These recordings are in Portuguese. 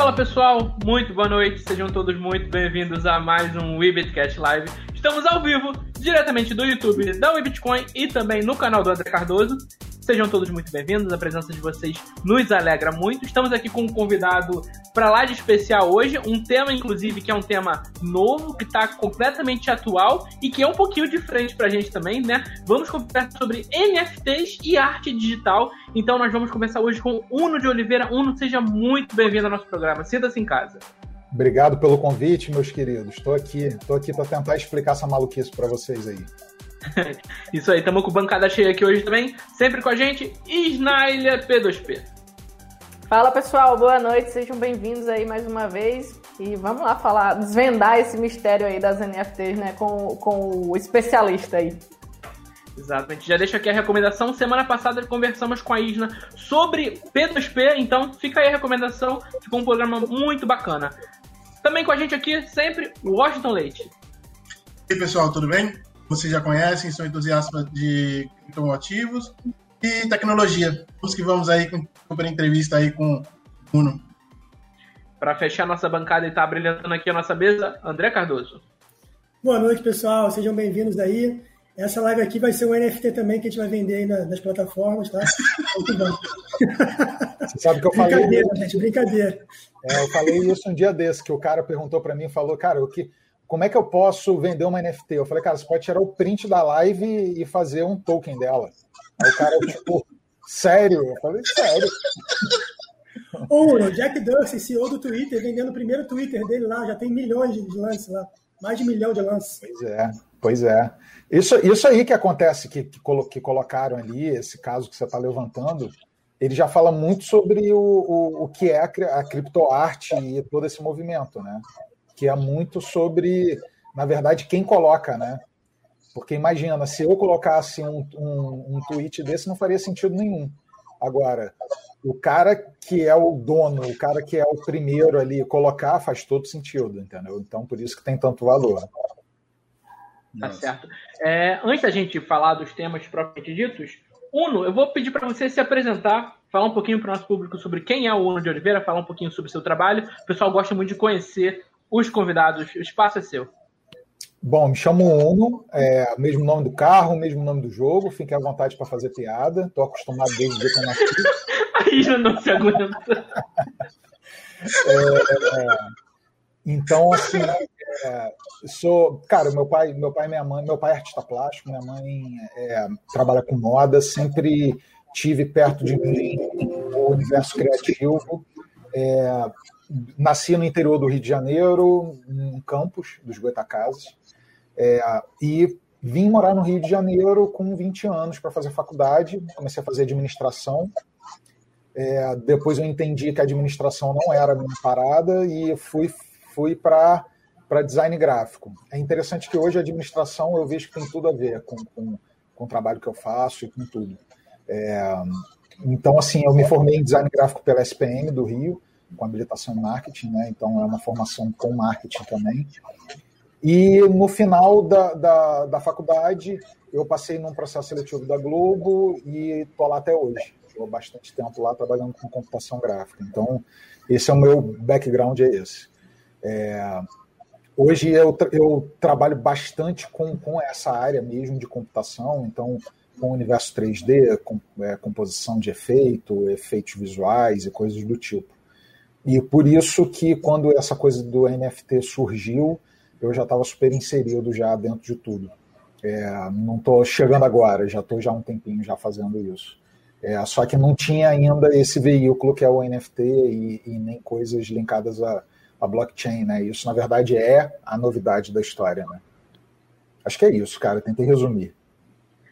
Fala pessoal, muito boa noite, sejam todos muito bem-vindos a mais um WeBitCast Live. Estamos ao vivo, diretamente do YouTube da WeBitcoin e também no canal do André Cardoso. Sejam todos muito bem-vindos, a presença de vocês nos alegra muito. Estamos aqui com um convidado para lá de especial hoje, um tema inclusive que é um tema novo, que está completamente atual e que é um pouquinho diferente para a gente também, né? Vamos conversar sobre NFTs e arte digital. Então nós vamos começar hoje com Uno de Oliveira. Uno, seja muito bem-vindo ao nosso programa. Sinta-se em casa. Obrigado pelo convite, meus queridos. Estou aqui, estou aqui para tentar explicar essa maluquice para vocês aí. Isso aí, estamos com bancada cheia aqui hoje também. Sempre com a gente, Snailha P2P. Fala pessoal, boa noite, sejam bem-vindos aí mais uma vez. E vamos lá falar, desvendar esse mistério aí das NFTs, né, com, com o especialista aí. Exatamente. Já deixa aqui a recomendação. Semana passada conversamos com a Isna sobre P2P, então fica aí a recomendação. Ficou um programa muito bacana. Também com a gente aqui, sempre, Washington Leite. E aí, pessoal, tudo bem? Vocês já conhecem, sou entusiasta de criptoativos e tecnologia. Vamos que vamos aí com uma entrevista aí com o Uno. Para fechar nossa bancada e estar tá brilhando aqui a nossa mesa, André Cardoso. Boa noite, pessoal. Sejam bem-vindos aí. Essa live aqui vai ser um NFT também que a gente vai vender aí nas plataformas, tá? Muito bom. Você sabe que eu falei. Brincadeira, gente, brincadeira. É, eu falei isso um dia desse, que o cara perguntou para mim, falou, cara, o que como é que eu posso vender uma NFT? Eu falei, cara, você pode tirar o print da live e fazer um token dela. Aí o cara, tipo, sério? Eu falei, sério. Ou o Jack Dorsey, CEO do Twitter, vendendo o primeiro Twitter dele lá, já tem milhões de lances lá. Mais de um milhão de lances. Pois é, pois é. Isso, isso aí que acontece, que, que, que colocaram ali, esse caso que você está levantando, ele já fala muito sobre o, o, o que é a, a criptoarte e todo esse movimento, né? Que é muito sobre, na verdade, quem coloca, né? Porque imagina, se eu colocasse um, um, um tweet desse, não faria sentido nenhum. Agora, o cara que é o dono, o cara que é o primeiro ali colocar, faz todo sentido, entendeu? Então, por isso que tem tanto valor. Tá certo. É, antes da gente falar dos temas propriamente ditos, Uno, eu vou pedir para você se apresentar, falar um pouquinho para o nosso público sobre quem é o Uno de Oliveira, falar um pouquinho sobre o seu trabalho. O pessoal gosta muito de conhecer os convidados. O espaço é seu. Bom, me chamo Uno, é o mesmo nome do carro, o mesmo nome do jogo. Fique à vontade para fazer piada. Estou acostumado desde que eu nasci. Aí já não se aguenta. É, é, então, assim, é, sou, cara, meu pai, meu pai e minha mãe, meu pai é artista plástico, minha mãe é, trabalha com moda, sempre tive perto de mim o universo criativo. Nasci no interior do Rio de Janeiro, em Campos, dos Goitacazes, é, e vim morar no Rio de Janeiro com 20 anos para fazer faculdade, comecei a fazer administração. É, depois eu entendi que a administração não era a minha parada e fui, fui para design gráfico. É interessante que hoje a administração eu vejo que tem tudo a ver com, com, com o trabalho que eu faço e com tudo. É, então, assim, eu me formei em design gráfico pela SPM do Rio, com habilitação em marketing, né? então é uma formação com marketing também. E no final da, da, da faculdade, eu passei num processo seletivo da Globo e estou lá até hoje. Estou bastante tempo lá trabalhando com computação gráfica. Então, esse é o meu background, é esse. É, hoje eu, eu trabalho bastante com, com essa área mesmo de computação, então com o universo 3D, com, é, composição de efeito, efeitos visuais e coisas do tipo. E por isso que quando essa coisa do NFT surgiu, eu já estava super inserido já dentro de tudo. É, não estou chegando agora, já estou já há um tempinho já fazendo isso. É, só que não tinha ainda esse veículo que é o NFT e, e nem coisas linkadas a, a, blockchain, né? Isso na verdade é a novidade da história, né? Acho que é isso, cara. Tentei resumir.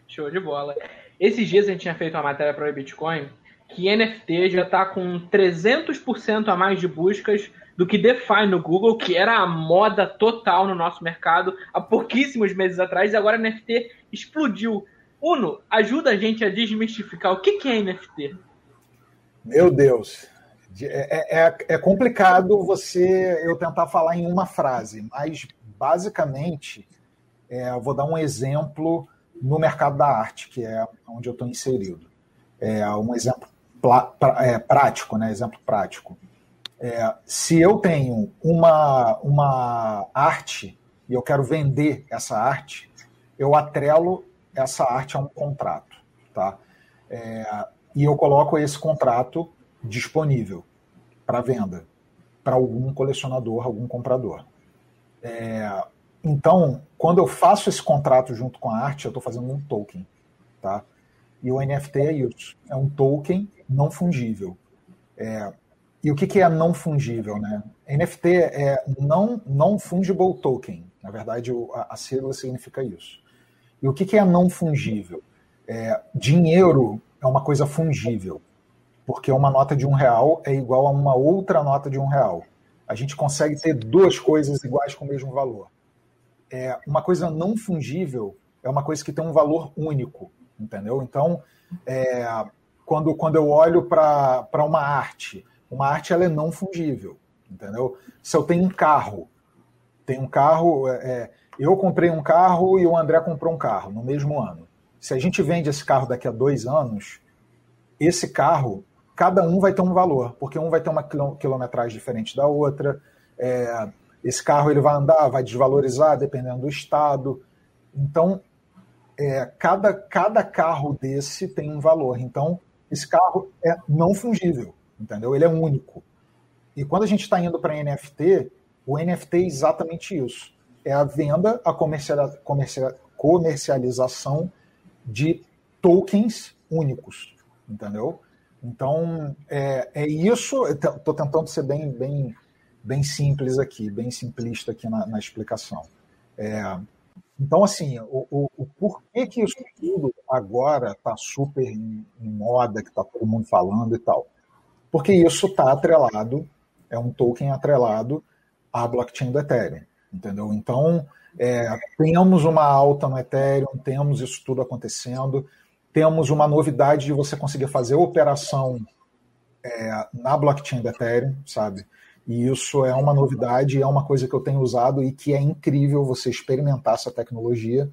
Show de bola. Esses dias a gente tinha feito uma matéria para o Bitcoin que NFT já está com 300% a mais de buscas do que DeFi no Google, que era a moda total no nosso mercado há pouquíssimos meses atrás, e agora NFT explodiu. Uno, ajuda a gente a desmistificar o que, é NFT. Meu Deus, é, é, é, complicado você eu tentar falar em uma frase, mas basicamente é, vou dar um exemplo no mercado da arte, que é onde eu estou inserido. É um exemplo é, prático, né? exemplo prático. É, se eu tenho uma, uma arte e eu quero vender essa arte, eu atrelo essa arte a um contrato, tá? É, e eu coloco esse contrato disponível para venda para algum colecionador, algum comprador. É, então, quando eu faço esse contrato junto com a arte, eu estou fazendo um token, tá? E o NFT é isso, é um token não fungível. É, e o que, que é não fungível, né? NFT é não, non fungible token. Na verdade, a, a sigla significa isso. E o que, que é não fungível? É, dinheiro é uma coisa fungível, porque uma nota de um real é igual a uma outra nota de um real. A gente consegue ter duas coisas iguais com o mesmo valor. É, uma coisa não fungível é uma coisa que tem um valor único, entendeu? Então, é, quando, quando eu olho para uma arte, uma arte ela é não fungível, entendeu? Se eu tenho um carro, tem um carro, é, é, eu comprei um carro e o André comprou um carro no mesmo ano. Se a gente vende esse carro daqui a dois anos, esse carro, cada um vai ter um valor, porque um vai ter uma quilometragem diferente da outra. É, esse carro ele vai andar, vai desvalorizar dependendo do estado. Então, é, cada, cada carro desse tem um valor. Então, esse carro é não fungível, entendeu? Ele é único. E quando a gente está indo para NFT, o NFT é exatamente isso. É a venda, a comercialização de tokens únicos, entendeu? Então, é, é isso. Estou tentando ser bem, bem, bem simples aqui, bem simplista aqui na, na explicação. É, então, assim, o, o, o, porquê que isso tudo agora está super em, em moda, que está todo mundo falando e tal? Porque isso está atrelado, é um token atrelado à blockchain do Ethereum, entendeu? Então, é, temos uma alta no Ethereum, temos isso tudo acontecendo, temos uma novidade de você conseguir fazer operação é, na blockchain do Ethereum, sabe? E isso é uma novidade, é uma coisa que eu tenho usado e que é incrível você experimentar essa tecnologia,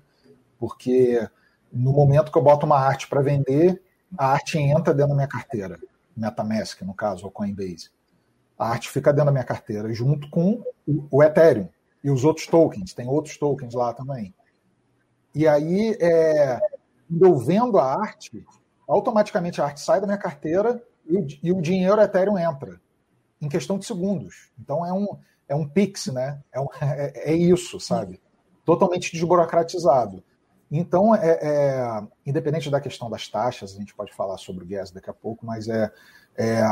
porque no momento que eu boto uma arte para vender, a arte entra dentro da minha carteira, MetaMask, no caso, ou Coinbase. A arte fica dentro da minha carteira, junto com o Ethereum e os outros tokens, tem outros tokens lá também. E aí, é, eu vendo a arte, automaticamente a arte sai da minha carteira e o, e o dinheiro Ethereum entra em questão de segundos. Então é um, é um Pix, né? É, um, é, é isso, sabe? Totalmente desburocratizado. Então, é, é, independente da questão das taxas, a gente pode falar sobre o gas daqui a pouco, mas é, é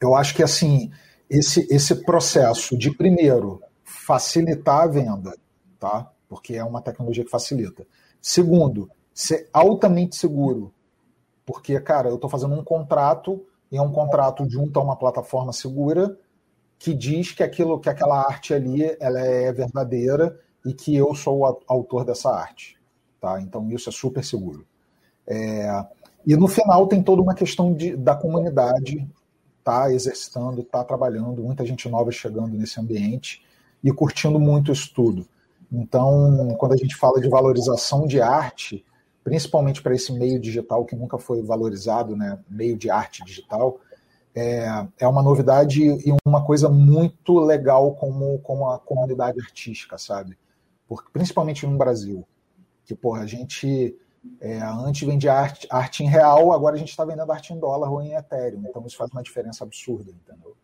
eu acho que assim esse, esse processo de primeiro facilitar a venda, tá? Porque é uma tecnologia que facilita. Segundo, ser altamente seguro, porque cara, eu estou fazendo um contrato e é um contrato junto a uma plataforma segura que diz que aquilo, que aquela arte ali, ela é verdadeira e que eu sou o autor dessa arte, tá? Então isso é super seguro. É, e no final tem toda uma questão de, da comunidade tá exercitando, tá trabalhando, muita gente nova chegando nesse ambiente e curtindo muito isso tudo. Então, quando a gente fala de valorização de arte, principalmente para esse meio digital que nunca foi valorizado, né, meio de arte digital, é, é uma novidade e uma coisa muito legal como, como a comunidade artística, sabe? Porque, principalmente no Brasil, que porra, a gente é, antes vendia arte, arte em real, agora a gente está vendendo arte em dólar ou em Ethereum, então isso faz uma diferença absurda, entendeu?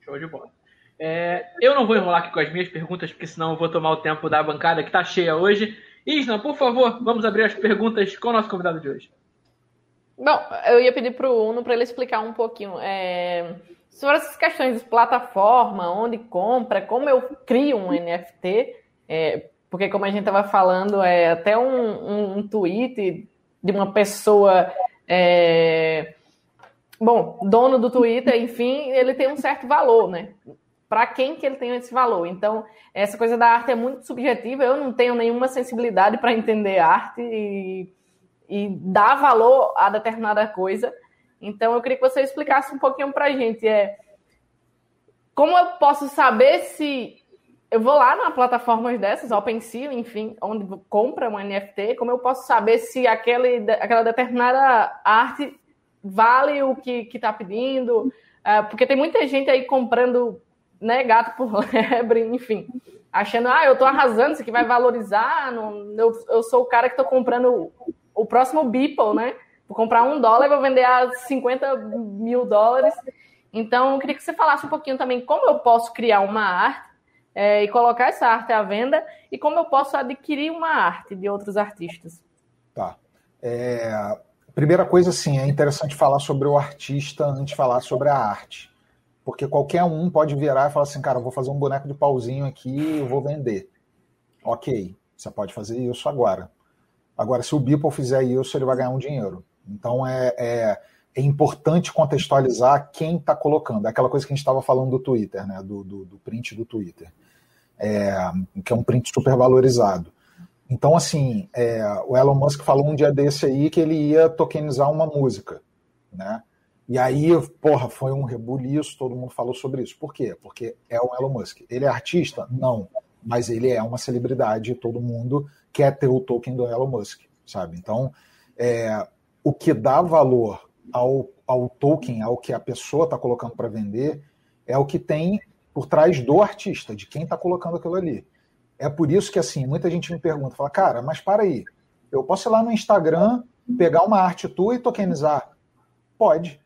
Show de bola. É, eu não vou enrolar aqui com as minhas perguntas, porque senão eu vou tomar o tempo da bancada que está cheia hoje. Isna, por favor, vamos abrir as perguntas com o nosso convidado de hoje. Bom, eu ia pedir para o Uno para ele explicar um pouquinho é, sobre essas questões de plataforma, onde compra, como eu crio um NFT, é, porque como a gente estava falando, é até um, um, um, tweet de uma pessoa, é, bom, dono do Twitter, enfim, ele tem um certo valor, né? Para quem que ele tem esse valor. Então, essa coisa da arte é muito subjetiva, eu não tenho nenhuma sensibilidade para entender arte e, e, dar valor a determinada coisa. Então, eu queria que você explicasse um pouquinho para a gente. É, como eu posso saber se eu vou lá na plataformas dessas, OpenSea, enfim, onde compra um NFT, como eu posso saber se aquele, aquela determinada arte vale o que está pedindo? Uh, porque tem muita gente aí comprando né, gato por lebre, enfim. Achando, ah, eu tô arrasando, isso aqui vai valorizar. Não, eu, eu sou o cara que tô comprando o, o próximo Beeple, né? Vou comprar um dólar e vou vender a 50 mil dólares. Então, eu queria que você falasse um pouquinho também como eu posso criar uma arte é, e colocar essa arte à venda e como eu posso adquirir uma arte de outros artistas. Tá. É, primeira coisa, sim, é interessante falar sobre o artista antes de falar sobre a arte. Porque qualquer um pode virar e falar assim, cara, eu vou fazer um boneco de pauzinho aqui e vou vender. Ok, você pode fazer isso agora. Agora, se o Beeple fizer isso, ele vai ganhar um dinheiro. Então é, é, é importante contextualizar quem está colocando. É aquela coisa que a gente estava falando do Twitter, né? Do, do, do print do Twitter. É, que é um print super valorizado. Então, assim, é, o Elon Musk falou um dia desse aí que ele ia tokenizar uma música, né? E aí, porra, foi um rebuliço, todo mundo falou sobre isso. Por quê? Porque é o Elon Musk. Ele é artista? Não. Mas ele é uma celebridade, todo mundo quer ter o token do Elon Musk, sabe? Então, é, o que dá valor ao, ao token, ao que a pessoa está colocando para vender, é o que tem por trás do artista, de quem está colocando aquilo ali. É por isso que, assim, muita gente me pergunta, fala, cara, mas para aí, eu posso ir lá no Instagram, pegar uma arte tua e tokenizar? Pode.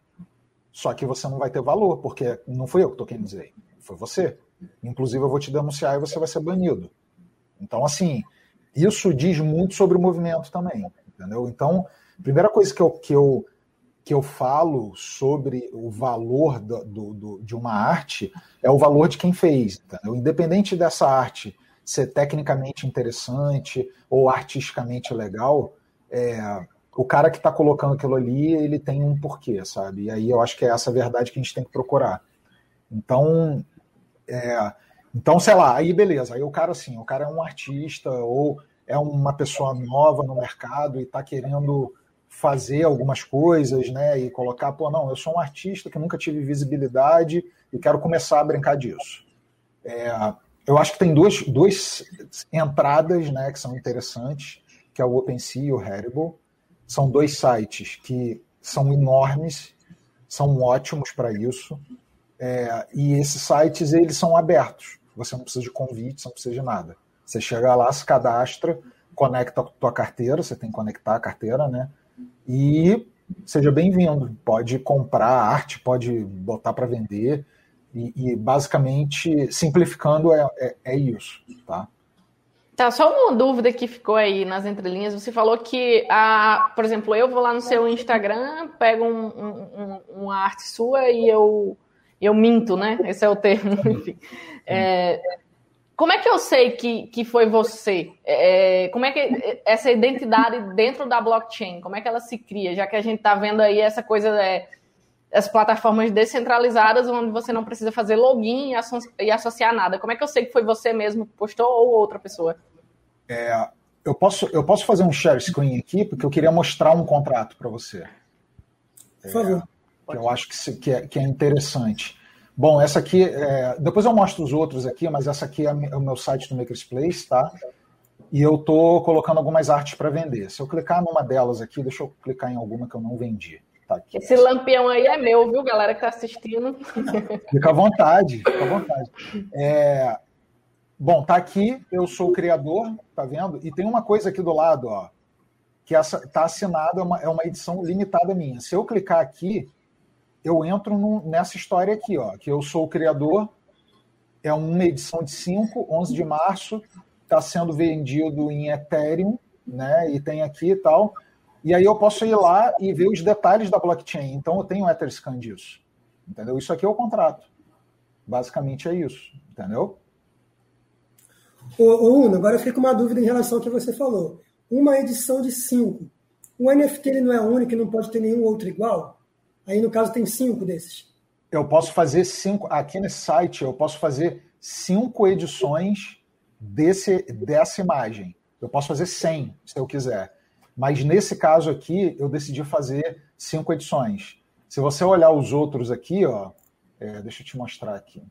Só que você não vai ter valor, porque não fui eu que tokenizei, foi você. Inclusive, eu vou te denunciar e você vai ser banido. Então, assim, isso diz muito sobre o movimento também, entendeu? Então, a primeira coisa que eu, que eu, que eu falo sobre o valor do, do, do, de uma arte é o valor de quem fez, entendeu? Independente dessa arte ser tecnicamente interessante ou artisticamente legal, é, o cara que está colocando aquilo ali, ele tem um porquê, sabe? E aí eu acho que é essa verdade que a gente tem que procurar. Então, é, então sei lá, aí beleza, aí o cara assim, o cara é um artista ou é uma pessoa nova no mercado e está querendo fazer algumas coisas, né? E colocar, pô, não, eu sou um artista que nunca tive visibilidade e quero começar a brincar disso. É, eu acho que tem duas, duas entradas né, que são interessantes, que é o OpenSea e o Harible. São dois sites que são enormes, são ótimos para isso. É, e esses sites eles são abertos. Você não precisa de convite, não precisa de nada. Você chega lá, se cadastra, conecta a tua carteira, você tem que conectar a carteira, né? E seja bem-vindo. Pode comprar arte, pode botar para vender. E, e basicamente, simplificando, é, é, é, isso, tá? Tá, só uma dúvida que ficou aí nas entrelinhas. Você falou que, a, por exemplo, eu vou lá no seu Instagram, pego um, um, uma arte sua e eu, eu minto, né? Esse é o termo, enfim. É, como é que eu sei que, que foi você? É, como é que essa identidade dentro da blockchain, como é que ela se cria? Já que a gente está vendo aí essa coisa é, as plataformas descentralizadas onde você não precisa fazer login e, asso e, associar nada. Como é que eu sei que foi você mesmo que postou ou outra pessoa? É, eu, posso, eu posso fazer um share screen aqui, porque eu queria mostrar um contrato para você. Por favor. É, que eu acho que, que, é, que é interessante. Bom, essa aqui, é, depois eu mostro os outros aqui, mas essa aqui é, é o meu site do Makerspace, tá? E eu tô colocando algumas artes para vender. Se eu clicar numa delas aqui, deixa eu clicar em alguma que eu não vendi. Tá Esse lampião aí é meu, viu, galera que tá assistindo? Fica à vontade, fica à vontade. É... Bom, tá aqui, eu sou o criador, tá vendo? E tem uma coisa aqui do lado, ó, que essa tá assinada, é uma, é uma edição limitada minha. Se eu clicar aqui, eu entro nessa história aqui, ó, que eu sou o criador, é uma edição de 5, 11 de março, está sendo vendido em Ethereum, né? E tem aqui e tal. E aí eu posso ir lá e ver os detalhes da blockchain. Então eu tenho um Etherscan disso. Entendeu? Isso aqui é o contrato. Basicamente é isso. Entendeu? Ô, Uno, agora eu fico com uma dúvida em relação ao que você falou. Uma edição de cinco. O NFT ele não é único e não pode ter nenhum outro igual? Aí, no caso, tem cinco desses. Eu posso fazer cinco. Aqui nesse site, eu posso fazer cinco edições desse, dessa imagem. Eu posso fazer 100, se eu quiser. Mas nesse caso aqui, eu decidi fazer cinco edições. Se você olhar os outros aqui, ó, é, deixa eu te mostrar aqui.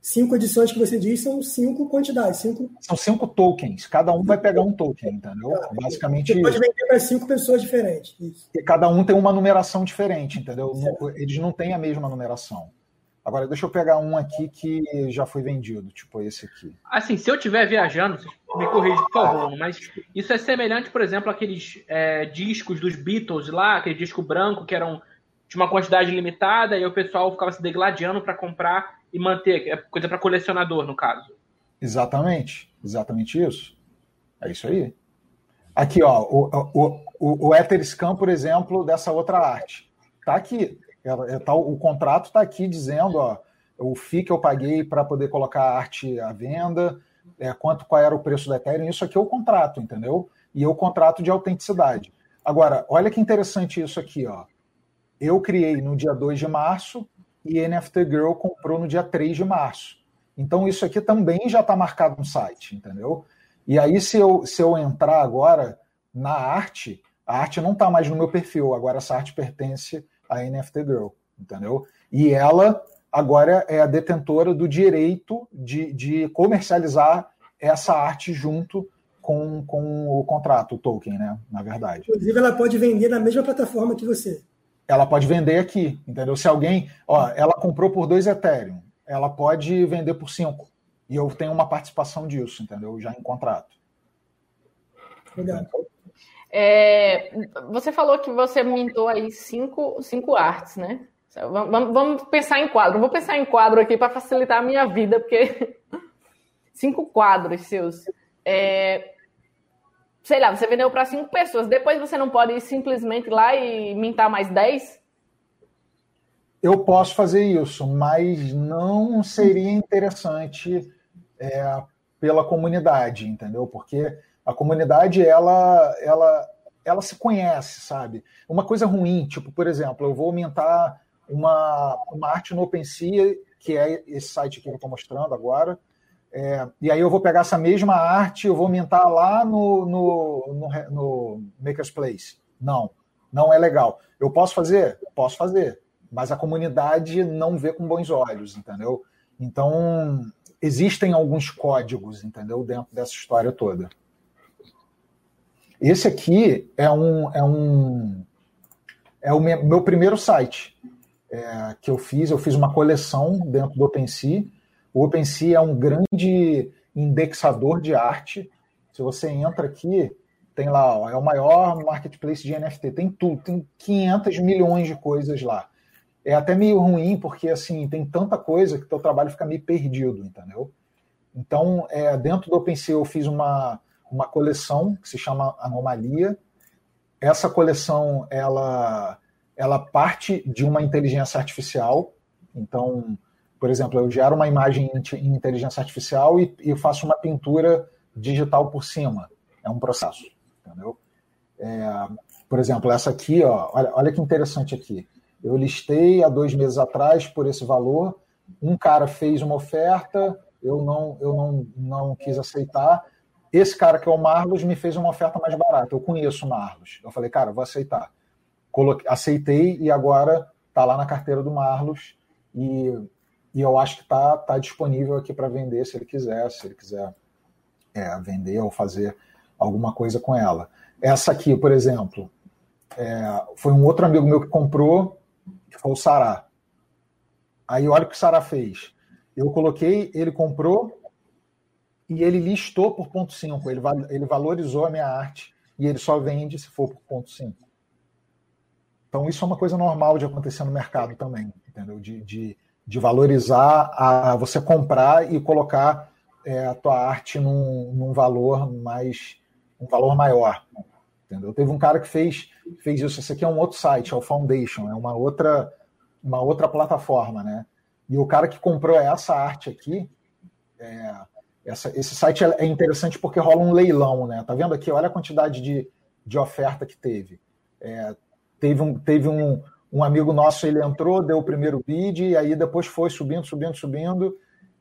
cinco edições que você diz são cinco quantidades. Cinco... São cinco tokens. Cada um vai pegar um token, entendeu? Ah, Basicamente. Você pode vender para cinco pessoas diferentes. Isso. E cada um tem uma numeração diferente, entendeu? Certo. Eles não têm a mesma numeração. Agora, deixa eu pegar um aqui que já foi vendido, tipo esse aqui. Assim, se eu estiver viajando, me corrija, por favor, mas isso é semelhante, por exemplo, àqueles é, discos dos Beatles lá, aquele disco branco que eram de uma quantidade limitada e o pessoal ficava se degladiando para comprar e manter, é coisa para colecionador, no caso. Exatamente, exatamente isso. É isso aí. Aqui, ó, o, o, o, o Etherscan, por exemplo, dessa outra arte. Tá aqui. É, tá, o contrato está aqui dizendo ó, o FII que eu paguei para poder colocar a arte à venda, é, quanto qual era o preço da Ethereum, isso aqui é o contrato, entendeu? E é o contrato de autenticidade. Agora, olha que interessante isso aqui, ó. Eu criei no dia 2 de março e NFT Girl comprou no dia 3 de março. Então, isso aqui também já está marcado no site, entendeu? E aí, se eu, se eu entrar agora na arte, a arte não está mais no meu perfil, agora essa arte pertence a NFT Girl, entendeu? E ela agora é a detentora do direito de, de comercializar essa arte junto com, com o contrato, o token, né? Na verdade. Inclusive, ela pode vender na mesma plataforma que você. Ela pode vender aqui, entendeu? Se alguém, ó, ela comprou por dois Ethereum, ela pode vender por cinco. E eu tenho uma participação disso, entendeu? Já em contrato. Legal. É, você falou que você mintou aí cinco, cinco artes, né? Vamos, vamos pensar em quadro. Vou pensar em quadro aqui para facilitar a minha vida, porque cinco quadros seus. É, sei lá, você vendeu para cinco pessoas. Depois você não pode ir simplesmente lá e mintar mais dez? Eu posso fazer isso, mas não seria interessante é, pela comunidade, entendeu? Porque a comunidade, ela, ela, ela se conhece, sabe? Uma coisa ruim, tipo, por exemplo, eu vou aumentar uma, uma arte no OpenSea, que é esse site aqui que eu estou mostrando agora, é, e aí eu vou pegar essa mesma arte, eu vou aumentar lá no, no, no, no Maker's Place. Não, não é legal. Eu posso fazer? Posso fazer, mas a comunidade não vê com bons olhos, entendeu? Então, existem alguns códigos, entendeu, dentro dessa história toda. Esse aqui é um é um é o meu primeiro site é, que eu fiz. Eu fiz uma coleção dentro do OpenSea. O OpenSea é um grande indexador de arte. Se você entra aqui, tem lá, ó, é o maior marketplace de NFT. Tem tudo, tem 500 milhões de coisas lá. É até meio ruim porque assim tem tanta coisa que teu trabalho fica meio perdido, entendeu? Então, é, dentro do OpenSea eu fiz uma uma coleção que se chama Anomalia. Essa coleção ela ela parte de uma inteligência artificial. Então, por exemplo, eu gero uma imagem em inteligência artificial e, e faço uma pintura digital por cima. É um processo, entendeu? É, por exemplo, essa aqui, ó, olha, olha que interessante aqui. Eu listei há dois meses atrás por esse valor. Um cara fez uma oferta, eu não, eu não, não quis aceitar. Esse cara que é o Marlos me fez uma oferta mais barata. Eu conheço o Marlos. Eu falei, cara, vou aceitar. Aceitei e agora está lá na carteira do Marlos e, e eu acho que está tá disponível aqui para vender se ele quiser, se ele quiser é, vender ou fazer alguma coisa com ela. Essa aqui, por exemplo, é, foi um outro amigo meu que comprou, que foi o Sará. Aí olha o que o Sará fez. Eu coloquei, ele comprou, e ele listou por ponto 5, ele, ele valorizou a minha arte e ele só vende se for por ponto 5. Então isso é uma coisa normal de acontecer no mercado também, entendeu? De, de, de valorizar a você comprar e colocar é, a tua arte num, num valor mais um valor maior, entendeu? Teve um cara que fez fez isso. Esse aqui é um outro site, é o Foundation, é uma outra uma outra plataforma, né? E o cara que comprou essa arte aqui, é, essa, esse site é, é interessante porque rola um leilão, né? Tá vendo aqui? Olha a quantidade de, de oferta que teve. É, teve um, teve um, um amigo nosso, ele entrou, deu o primeiro bid, e aí depois foi subindo, subindo, subindo,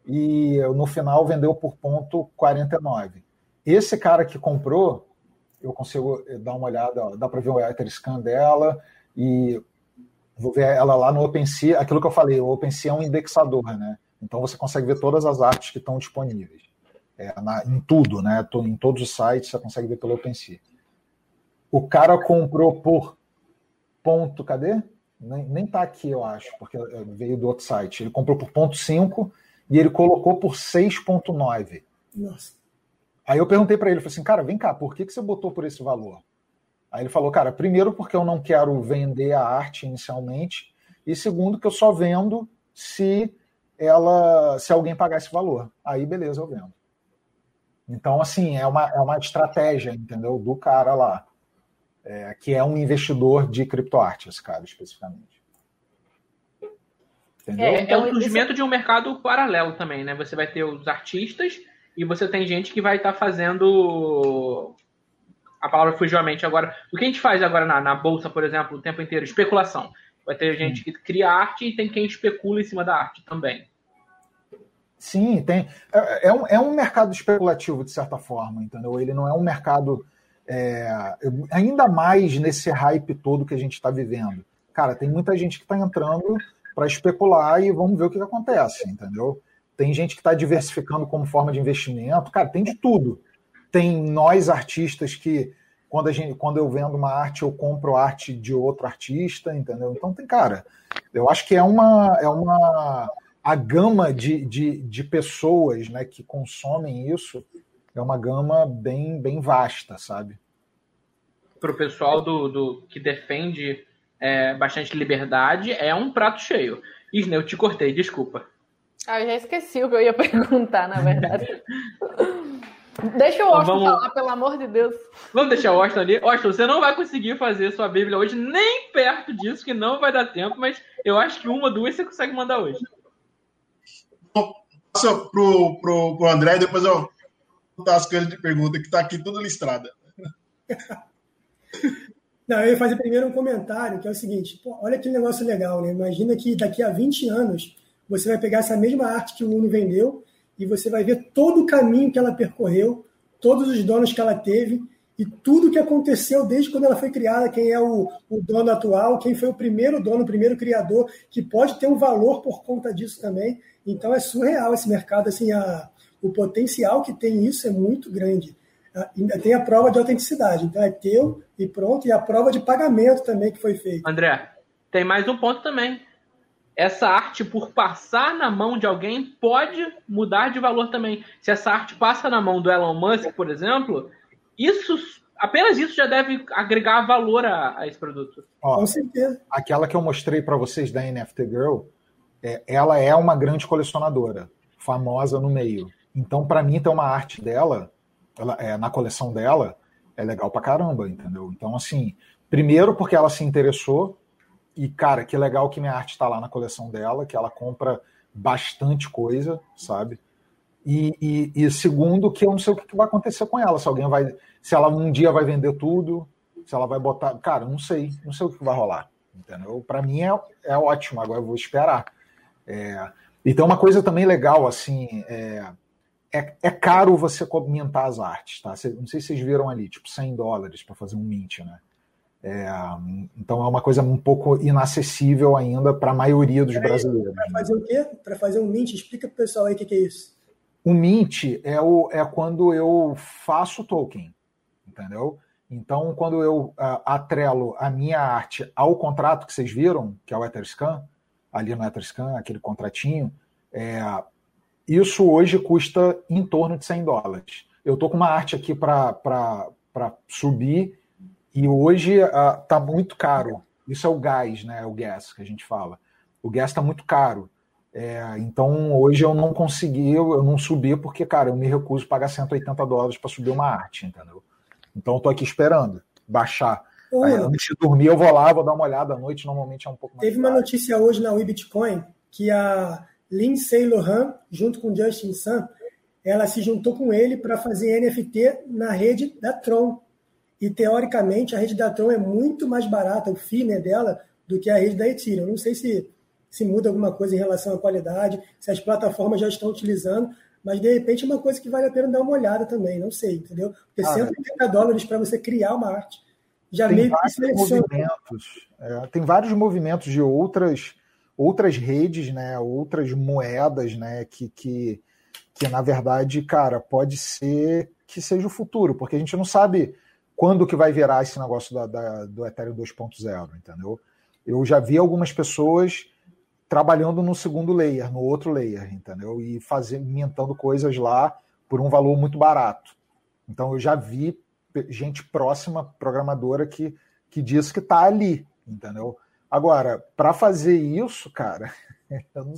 e no final vendeu por ponto 49. Esse cara que comprou, eu consigo dar uma olhada, ó, dá para ver o Etherscan dela, e vou ver ela lá no OpenSea, aquilo que eu falei, o OpenSea é um indexador, né? Então você consegue ver todas as artes que estão disponíveis. É, na, em tudo, né? Em todos os sites você consegue ver pelo OpenSea. O cara comprou por ponto, cadê? Nem, nem tá aqui, eu acho, porque veio do outro site. Ele comprou por ponto 5 e ele colocou por 6,9. Nossa. Aí eu perguntei para ele, falei assim, cara, vem cá, por que, que você botou por esse valor? Aí ele falou, cara, primeiro porque eu não quero vender a arte inicialmente, e segundo que eu só vendo se ela, se alguém pagar esse valor. Aí beleza, eu vendo. Então, assim, é uma, é uma estratégia, entendeu? Do cara lá, é, que é um investidor de criptoarte, esse cara especificamente. Entendeu? É, é um surgimento de um mercado paralelo também, né? Você vai ter os artistas e você tem gente que vai estar tá fazendo. A palavra fugiu à mente agora. O que a gente faz agora na, na bolsa, por exemplo, o tempo inteiro? Especulação. Vai ter gente hum. que cria arte e tem quem especula em cima da arte também. Sim, tem. É, é, um, é um mercado especulativo, de certa forma, entendeu? Ele não é um mercado. É, ainda mais nesse hype todo que a gente está vivendo. Cara, tem muita gente que está entrando para especular e vamos ver o que, que acontece, entendeu? Tem gente que está diversificando como forma de investimento, cara, tem de tudo. Tem nós artistas que quando a gente, quando eu vendo uma arte, eu compro arte de outro artista, entendeu? Então tem, cara, eu acho que é uma é uma a gama de, de, de pessoas, né, que consomem isso é uma gama bem bem vasta, sabe? Para o pessoal do, do que defende é, bastante liberdade, é um prato cheio. Isne, eu te cortei, desculpa. Ah, eu já esqueci o que eu ia perguntar, na verdade. Deixa o Austin vamos... falar, pelo amor de Deus. Vamos deixar o Austin ali. Austin, você não vai conseguir fazer sua Bíblia hoje, nem perto disso, que não vai dar tempo, mas eu acho que uma, duas você consegue mandar hoje. Passa pro, pro, pro André, depois eu botar as coisas de pergunta, que tá aqui tudo listrada. Não, eu ia fazer primeiro um comentário, que é o seguinte: pô, olha que negócio legal, né? Imagina que daqui a 20 anos você vai pegar essa mesma arte que o Uno vendeu e você vai ver todo o caminho que ela percorreu, todos os donos que ela teve e tudo que aconteceu desde quando ela foi criada, quem é o, o dono atual, quem foi o primeiro dono, o primeiro criador, que pode ter um valor por conta disso também. Então é surreal esse mercado, assim, a, o potencial que tem isso é muito grande. Ainda tem a prova de autenticidade, então é teu e pronto, e a prova de pagamento também que foi feita. André, tem mais um ponto também essa arte, por passar na mão de alguém, pode mudar de valor também. Se essa arte passa na mão do Elon Musk, por exemplo, isso apenas isso já deve agregar valor a, a esse produto. Ó, Com certeza. Aquela que eu mostrei para vocês da NFT Girl, é, ela é uma grande colecionadora, famosa no meio. Então, para mim, ter uma arte dela, ela, é, na coleção dela, é legal pra caramba, entendeu? Então, assim, primeiro porque ela se interessou e, cara, que legal que minha arte está lá na coleção dela, que ela compra bastante coisa, sabe? E, e, e, segundo, que eu não sei o que vai acontecer com ela. Se alguém vai. Se ela um dia vai vender tudo, se ela vai botar. Cara, não sei. Não sei o que vai rolar. Entendeu? Para mim é, é ótimo, agora eu vou esperar. É, e tem uma coisa também legal, assim. É, é, é caro você comentar as artes, tá? Não sei se vocês viram ali, tipo 100 dólares para fazer um mint, né? É, então é uma coisa um pouco inacessível ainda para a maioria dos brasileiros. Para fazer o quê? Para fazer um mint, explica para o pessoal aí o que, que, é isso. O mint é, o, é quando eu faço token, entendeu? Então, quando eu uh, atrelo a minha arte ao contrato que vocês viram, que é o Etherscan, ali no Etherscan, aquele contratinho, é, isso hoje custa em torno de 100 dólares. Eu estou com uma arte aqui para subir e hoje está uh, muito caro. Isso é o gás, né? O gas que a gente fala. O gás está muito caro. É, então hoje eu não consegui, eu não subi porque, cara, eu me recuso a pagar 180 dólares para subir uma arte, entendeu? Então eu tô aqui esperando baixar. Aí, antes de dormir, eu vou lá, vou dar uma olhada à noite, normalmente é um pouco mais. Teve uma notícia hoje na WeBitcoin que a Lindsay Lohan, junto com Justin Sun, ela se juntou com ele para fazer NFT na rede da Tron. E, teoricamente, a rede da Tron é muito mais barata, o FII né, dela, do que a rede da Ethereum. Não sei se, se muda alguma coisa em relação à qualidade, se as plataformas já estão utilizando, mas, de repente, é uma coisa que vale a pena dar uma olhada também, não sei, entendeu? Porque ah, 180 dólares para você criar uma arte já tem meio vários que movimentos, é, Tem vários movimentos de outras outras redes, né, outras moedas, né, que, que, que na verdade, cara, pode ser que seja o futuro, porque a gente não sabe quando que vai virar esse negócio da, da do Ethereum 2.0, entendeu? Eu já vi algumas pessoas trabalhando no segundo layer, no outro layer, entendeu? E fazendo, inventando coisas lá por um valor muito barato. Então eu já vi gente próxima, programadora, que, que diz que está ali, entendeu? Agora, para fazer isso, cara, eu não,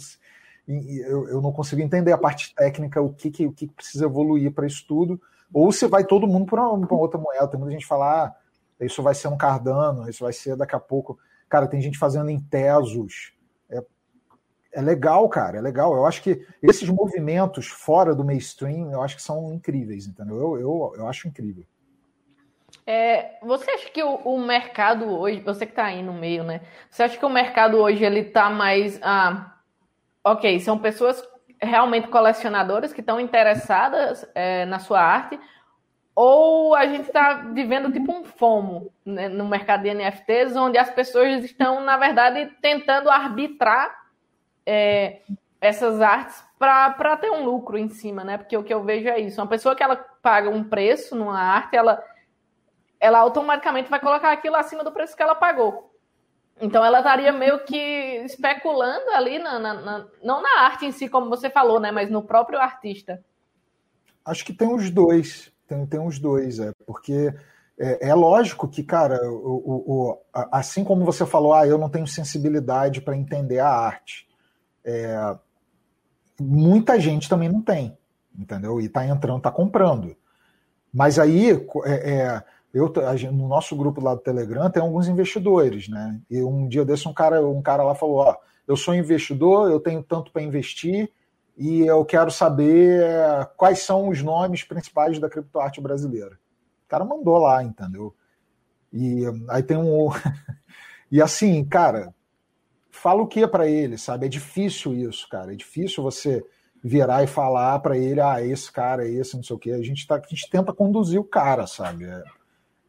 eu, eu não, consigo entender a parte técnica, o que, que, o que precisa evoluir para isso tudo, ou se vai todo mundo para uma, outra moeda. Tem muita gente falar, ah, isso vai ser um Cardano, isso vai ser daqui a pouco. Cara, tem gente fazendo em Tesos. É, legal, cara, é legal. Eu acho que esses movimentos fora do mainstream, eu acho que são incríveis, entendeu? Eu, eu, eu acho incrível. É, você acha que o, o, mercado hoje, você que está aí no meio, né? Você acha que o mercado hoje ele está mais, ah, ok, são pessoas realmente colecionadoras que estão interessadas é, na sua arte, ou a gente está vivendo tipo um FOMO né, no mercado de NFTs, onde as pessoas estão, na verdade, tentando arbitrar é, essas artes para ter um lucro em cima, né? Porque o que eu vejo é isso. Uma pessoa que ela paga um preço numa arte, ela ela automaticamente vai colocar aquilo acima do preço que ela pagou. Então ela estaria meio que especulando ali, na, na, na, não na arte em si, como você falou, né? Mas no próprio artista. Acho que tem os dois. Tem, tem os dois, é. Porque é, é lógico que, cara, o, o, o, assim como você falou, ah, eu não tenho sensibilidade para entender a arte. É, muita gente também não tem, entendeu? E está entrando, está comprando. Mas aí é, é eu, no nosso grupo lá do Telegram tem alguns investidores, né? E um dia desse um cara, um cara lá falou: ó, eu sou investidor, eu tenho tanto para investir e eu quero saber é, quais são os nomes principais da criptoarte brasileira. O cara mandou lá, entendeu? E aí tem um. e assim, cara, fala o que para ele, sabe? É difícil isso, cara. É difícil você virar e falar para ele, ah, esse cara, esse, não sei o quê. A gente, tá, a gente tenta conduzir o cara, sabe? É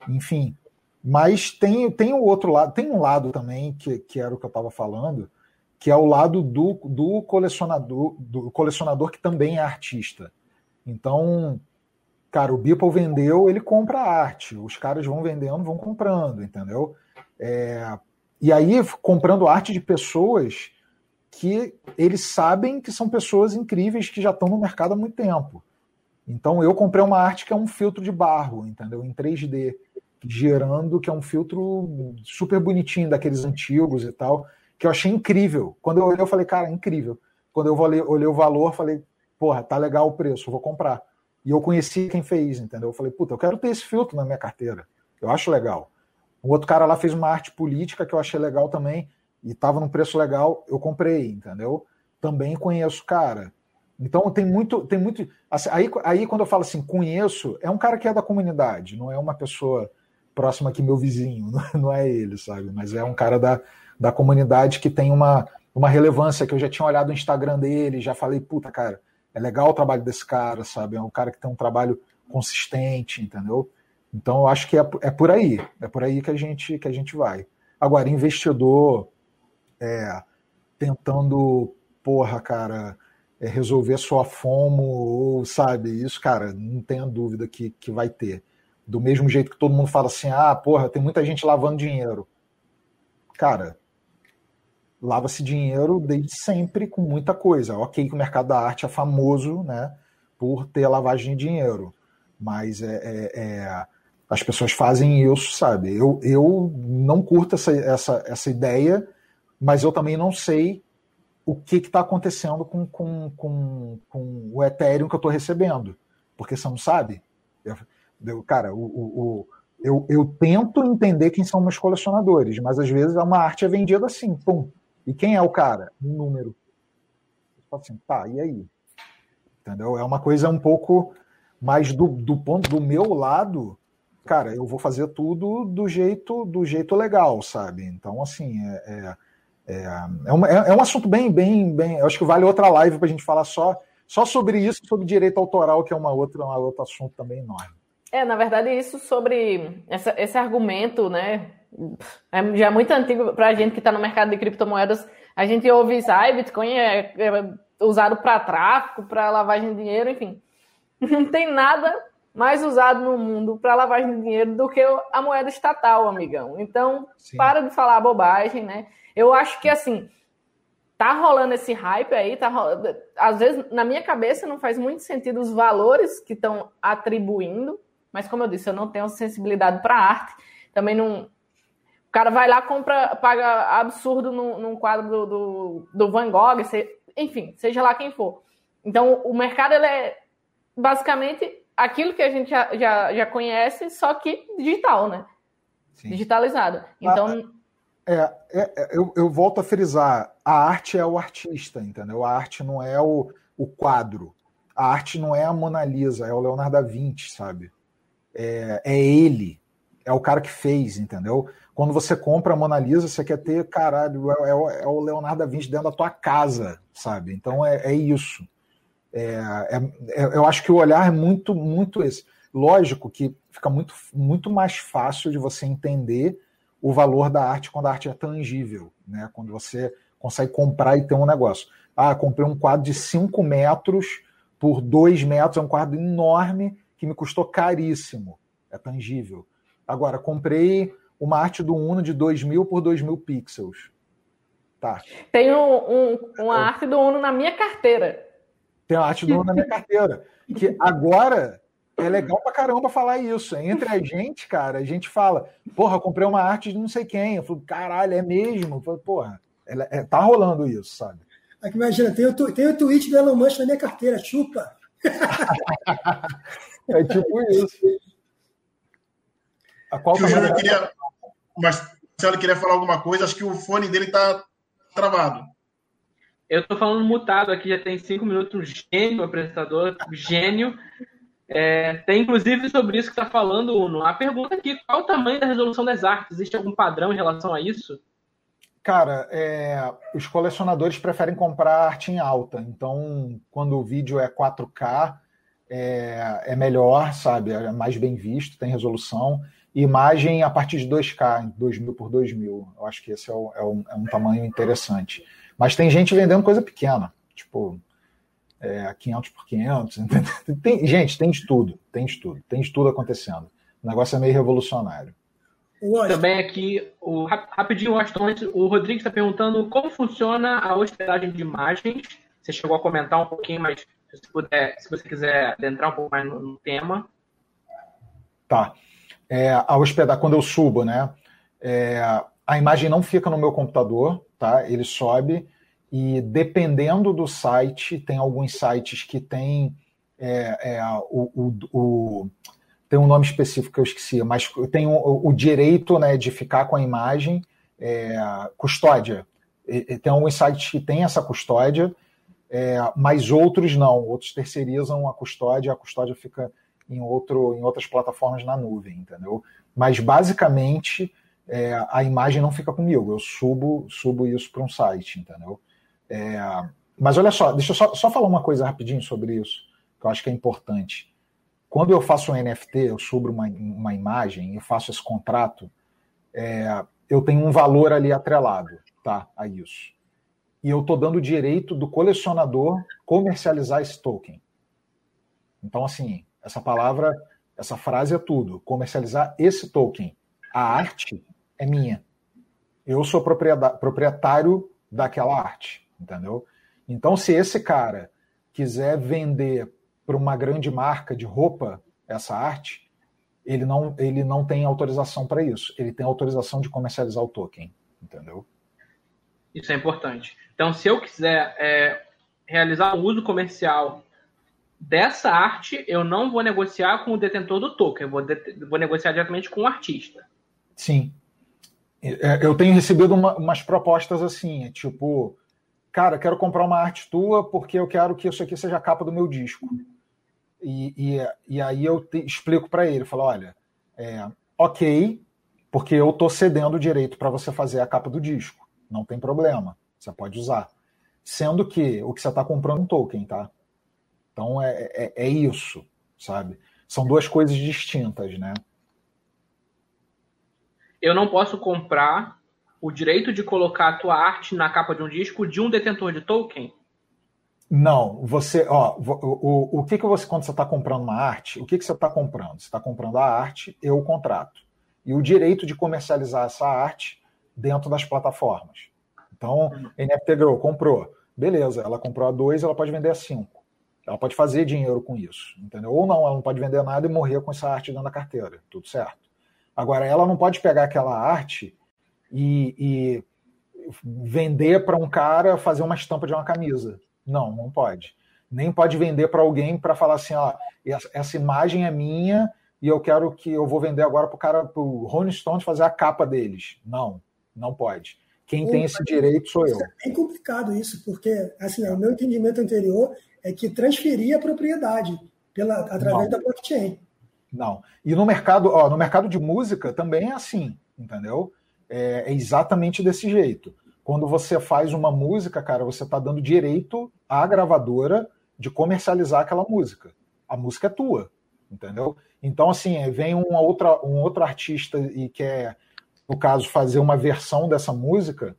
enfim. Mas tem, tem o outro lado, tem um lado também, que, que era o que eu estava falando, que é o lado do, do colecionador, do colecionador que também é artista. Então, cara, o Beeple vendeu, ele compra arte. Os caras vão vendendo, vão comprando, entendeu? É, e aí, comprando arte de pessoas que eles sabem que são pessoas incríveis que já estão no mercado há muito tempo. Então, eu comprei uma arte que é um filtro de barro, entendeu? Em 3D gerando, que é um filtro super bonitinho, daqueles antigos e tal, que eu achei incrível. Quando eu olhei, eu falei, cara, incrível. Quando eu olhei, olhei o valor, falei, porra, tá legal o preço, vou comprar. E eu conheci quem fez, entendeu? Eu falei, puta, eu quero ter esse filtro na minha carteira. Eu acho legal. Um outro cara lá fez uma arte política que eu achei legal também, e tava num preço legal, eu comprei, entendeu? Também conheço cara. Então tem muito, tem muito. Assim, aí, aí quando eu falo assim, conheço, é um cara que é da comunidade, não é uma pessoa próximo aqui, meu vizinho, não é ele, sabe? Mas é um cara da, da comunidade que tem uma, uma relevância, que eu já tinha olhado o Instagram dele, já falei, puta, cara, é legal o trabalho desse cara, sabe? É um cara que tem um trabalho consistente, entendeu? Então eu acho que é, é por aí, é por aí que a gente, que a gente vai. Agora, investidor é, tentando, porra, cara, é, resolver sua fomo, ou, sabe, isso, cara, não tenha dúvida que, que vai ter. Do mesmo jeito que todo mundo fala assim: ah, porra, tem muita gente lavando dinheiro. Cara, lava-se dinheiro desde sempre com muita coisa. Ok, que o mercado da arte é famoso, né, por ter lavagem de dinheiro, mas é, é, é, as pessoas fazem isso, sabe? Eu, eu não curto essa, essa, essa ideia, mas eu também não sei o que está acontecendo com, com, com, com o Ethereum que eu estou recebendo, porque você não sabe. Eu, Cara, o, o, o, eu, eu tento entender quem são meus colecionadores, mas às vezes uma arte é vendida assim, pum. E quem é o cara? Um número. Eu assim, tá, e aí? Entendeu? É uma coisa um pouco mais do, do ponto do meu lado, cara, eu vou fazer tudo do jeito do jeito legal, sabe? Então, assim, é, é, é, é, uma, é, é um assunto bem, bem, bem. Eu acho que vale outra live para a gente falar só, só sobre isso, sobre direito autoral, que é uma outra, um outro assunto também enorme. É, na verdade, isso sobre essa, esse argumento, né? É já muito antigo para a gente que está no mercado de criptomoedas. A gente ouve isso, ah, Bitcoin é, é usado para tráfico, para lavagem de dinheiro, enfim. Não tem nada mais usado no mundo para lavagem de dinheiro do que a moeda estatal, amigão. Então, Sim. para de falar bobagem, né? Eu acho que assim, tá rolando esse hype aí, tá rolando... às vezes na minha cabeça não faz muito sentido os valores que estão atribuindo, mas como eu disse, eu não tenho sensibilidade para arte, também não o cara vai lá, compra, paga absurdo num, num quadro do, do, do Van Gogh, enfim, seja lá quem for. Então, o mercado ele é basicamente aquilo que a gente já, já, já conhece, só que digital, né? Sim. Digitalizado. Então. Ah, é, é, é, eu, eu volto a frisar: a arte é o artista, entendeu? A arte não é o, o quadro. A arte não é a Mona Lisa, é o Leonardo da Vinci, sabe? É, é ele, é o cara que fez, entendeu? Quando você compra a Mona Lisa, você quer ter, caralho, é, é, é o Leonardo da Vinci dentro da tua casa, sabe? Então é, é isso. É, é, é, eu acho que o olhar é muito, muito esse. Lógico que fica muito, muito mais fácil de você entender o valor da arte quando a arte é tangível, né? Quando você consegue comprar e ter um negócio. Ah, comprei um quadro de 5 metros por 2 metros, é um quadro enorme que me custou caríssimo. É tangível. Agora, comprei uma arte do Uno de 2 mil por 2 mil pixels. Tá. Tem um, um, uma arte do Uno na minha carteira. Tem a arte do na minha carteira. Que agora é legal pra caramba falar isso. Entre a gente, cara, a gente fala, porra, comprei uma arte de não sei quem. Eu falo, caralho, é mesmo? Eu falo, porra, ela, é, tá rolando isso, sabe? Aqui, imagina, tem o, tem o tweet do Elon Musk na minha carteira, chupa. é tipo isso. A qual o Júnior queria. Mas se ela queria falar alguma coisa, acho que o fone dele tá travado. Eu tô falando mutado aqui, já tem cinco minutos, gênio apresentador, gênio. É, tem inclusive sobre isso que está falando, Uno. A pergunta aqui: qual o tamanho da resolução das artes? Existe algum padrão em relação a isso? Cara, é, os colecionadores preferem comprar arte em alta. Então, quando o vídeo é 4K, é, é melhor, sabe? É mais bem visto, tem resolução. Imagem a partir de 2K, 2000 por 2000. Eu acho que esse é, o, é, um, é um tamanho interessante. Mas tem gente vendendo coisa pequena, tipo é, 500 por 500. Tem, gente, tem de tudo, tem de tudo, tem de tudo acontecendo. O negócio é meio revolucionário. Também aqui, o, rapidinho, Washington, o Rodrigo está perguntando como funciona a hospedagem de imagens. Você chegou a comentar um pouquinho, mas se, puder, se você quiser adentrar um pouco mais no, no tema. Tá. É, a hospedar, quando eu subo, né? É, a imagem não fica no meu computador, tá? Ele sobe e dependendo do site, tem alguns sites que tem é, é, o, o, o, tem um nome específico que eu esqueci, mas tem o, o direito né, de ficar com a imagem, é, custódia. E, tem alguns sites que têm essa custódia, é, mas outros não. Outros terceirizam a custódia, a custódia fica em, outro, em outras plataformas na nuvem, entendeu? Mas basicamente é, a imagem não fica comigo, eu subo, subo isso para um site, entendeu? É, mas olha só, deixa eu só, só falar uma coisa rapidinho sobre isso, que eu acho que é importante. Quando eu faço um NFT, eu subo uma, uma imagem, eu faço esse contrato, é, eu tenho um valor ali atrelado tá, a isso. E eu estou dando o direito do colecionador comercializar esse token. Então, assim, essa palavra, essa frase é tudo. Comercializar esse token. A arte é minha. Eu sou proprietário daquela arte, entendeu? Então, se esse cara quiser vender para uma grande marca de roupa essa arte, ele não, ele não tem autorização para isso. Ele tem autorização de comercializar o token, entendeu? Isso é importante. Então, se eu quiser é, realizar um uso comercial dessa arte, eu não vou negociar com o detentor do token, eu vou, vou negociar diretamente com o artista. Sim, eu tenho recebido uma, umas propostas assim, tipo, cara, quero comprar uma arte tua porque eu quero que isso aqui seja a capa do meu disco. E, e, e aí eu te, explico para ele, falo, olha, é, ok, porque eu tô cedendo o direito para você fazer a capa do disco, não tem problema, você pode usar. Sendo que o que você está comprando é um token, tá? Então é, é, é isso, sabe? São duas coisas distintas, né? Eu não posso comprar o direito de colocar a tua arte na capa de um disco de um detentor de token? Não, você, ó, o, o, o que que você, quando você está comprando uma arte, o que que você está comprando? Você está comprando a arte e o contrato. E o direito de comercializar essa arte dentro das plataformas. Então, uhum. NFT Grow comprou. Beleza, ela comprou a 2, ela pode vender a 5. Ela pode fazer dinheiro com isso, entendeu? Ou não, ela não pode vender nada e morrer com essa arte dentro da carteira. Tudo certo. Agora, ela não pode pegar aquela arte e, e vender para um cara fazer uma estampa de uma camisa. Não, não pode. Nem pode vender para alguém para falar assim, ó, essa imagem é minha e eu quero que eu vou vender agora para o cara, para o Rolling Stones fazer a capa deles. Não, não pode. Quem tem esse direito sou eu. É bem complicado isso, porque assim, o meu entendimento anterior é que transferia a propriedade pela, através não. da blockchain. Não. E no mercado, ó, no mercado de música também é assim, entendeu? É, é exatamente desse jeito. Quando você faz uma música, cara, você está dando direito à gravadora de comercializar aquela música. A música é tua, entendeu? Então, assim, vem uma outra, um outro artista e quer no caso, fazer uma versão dessa música,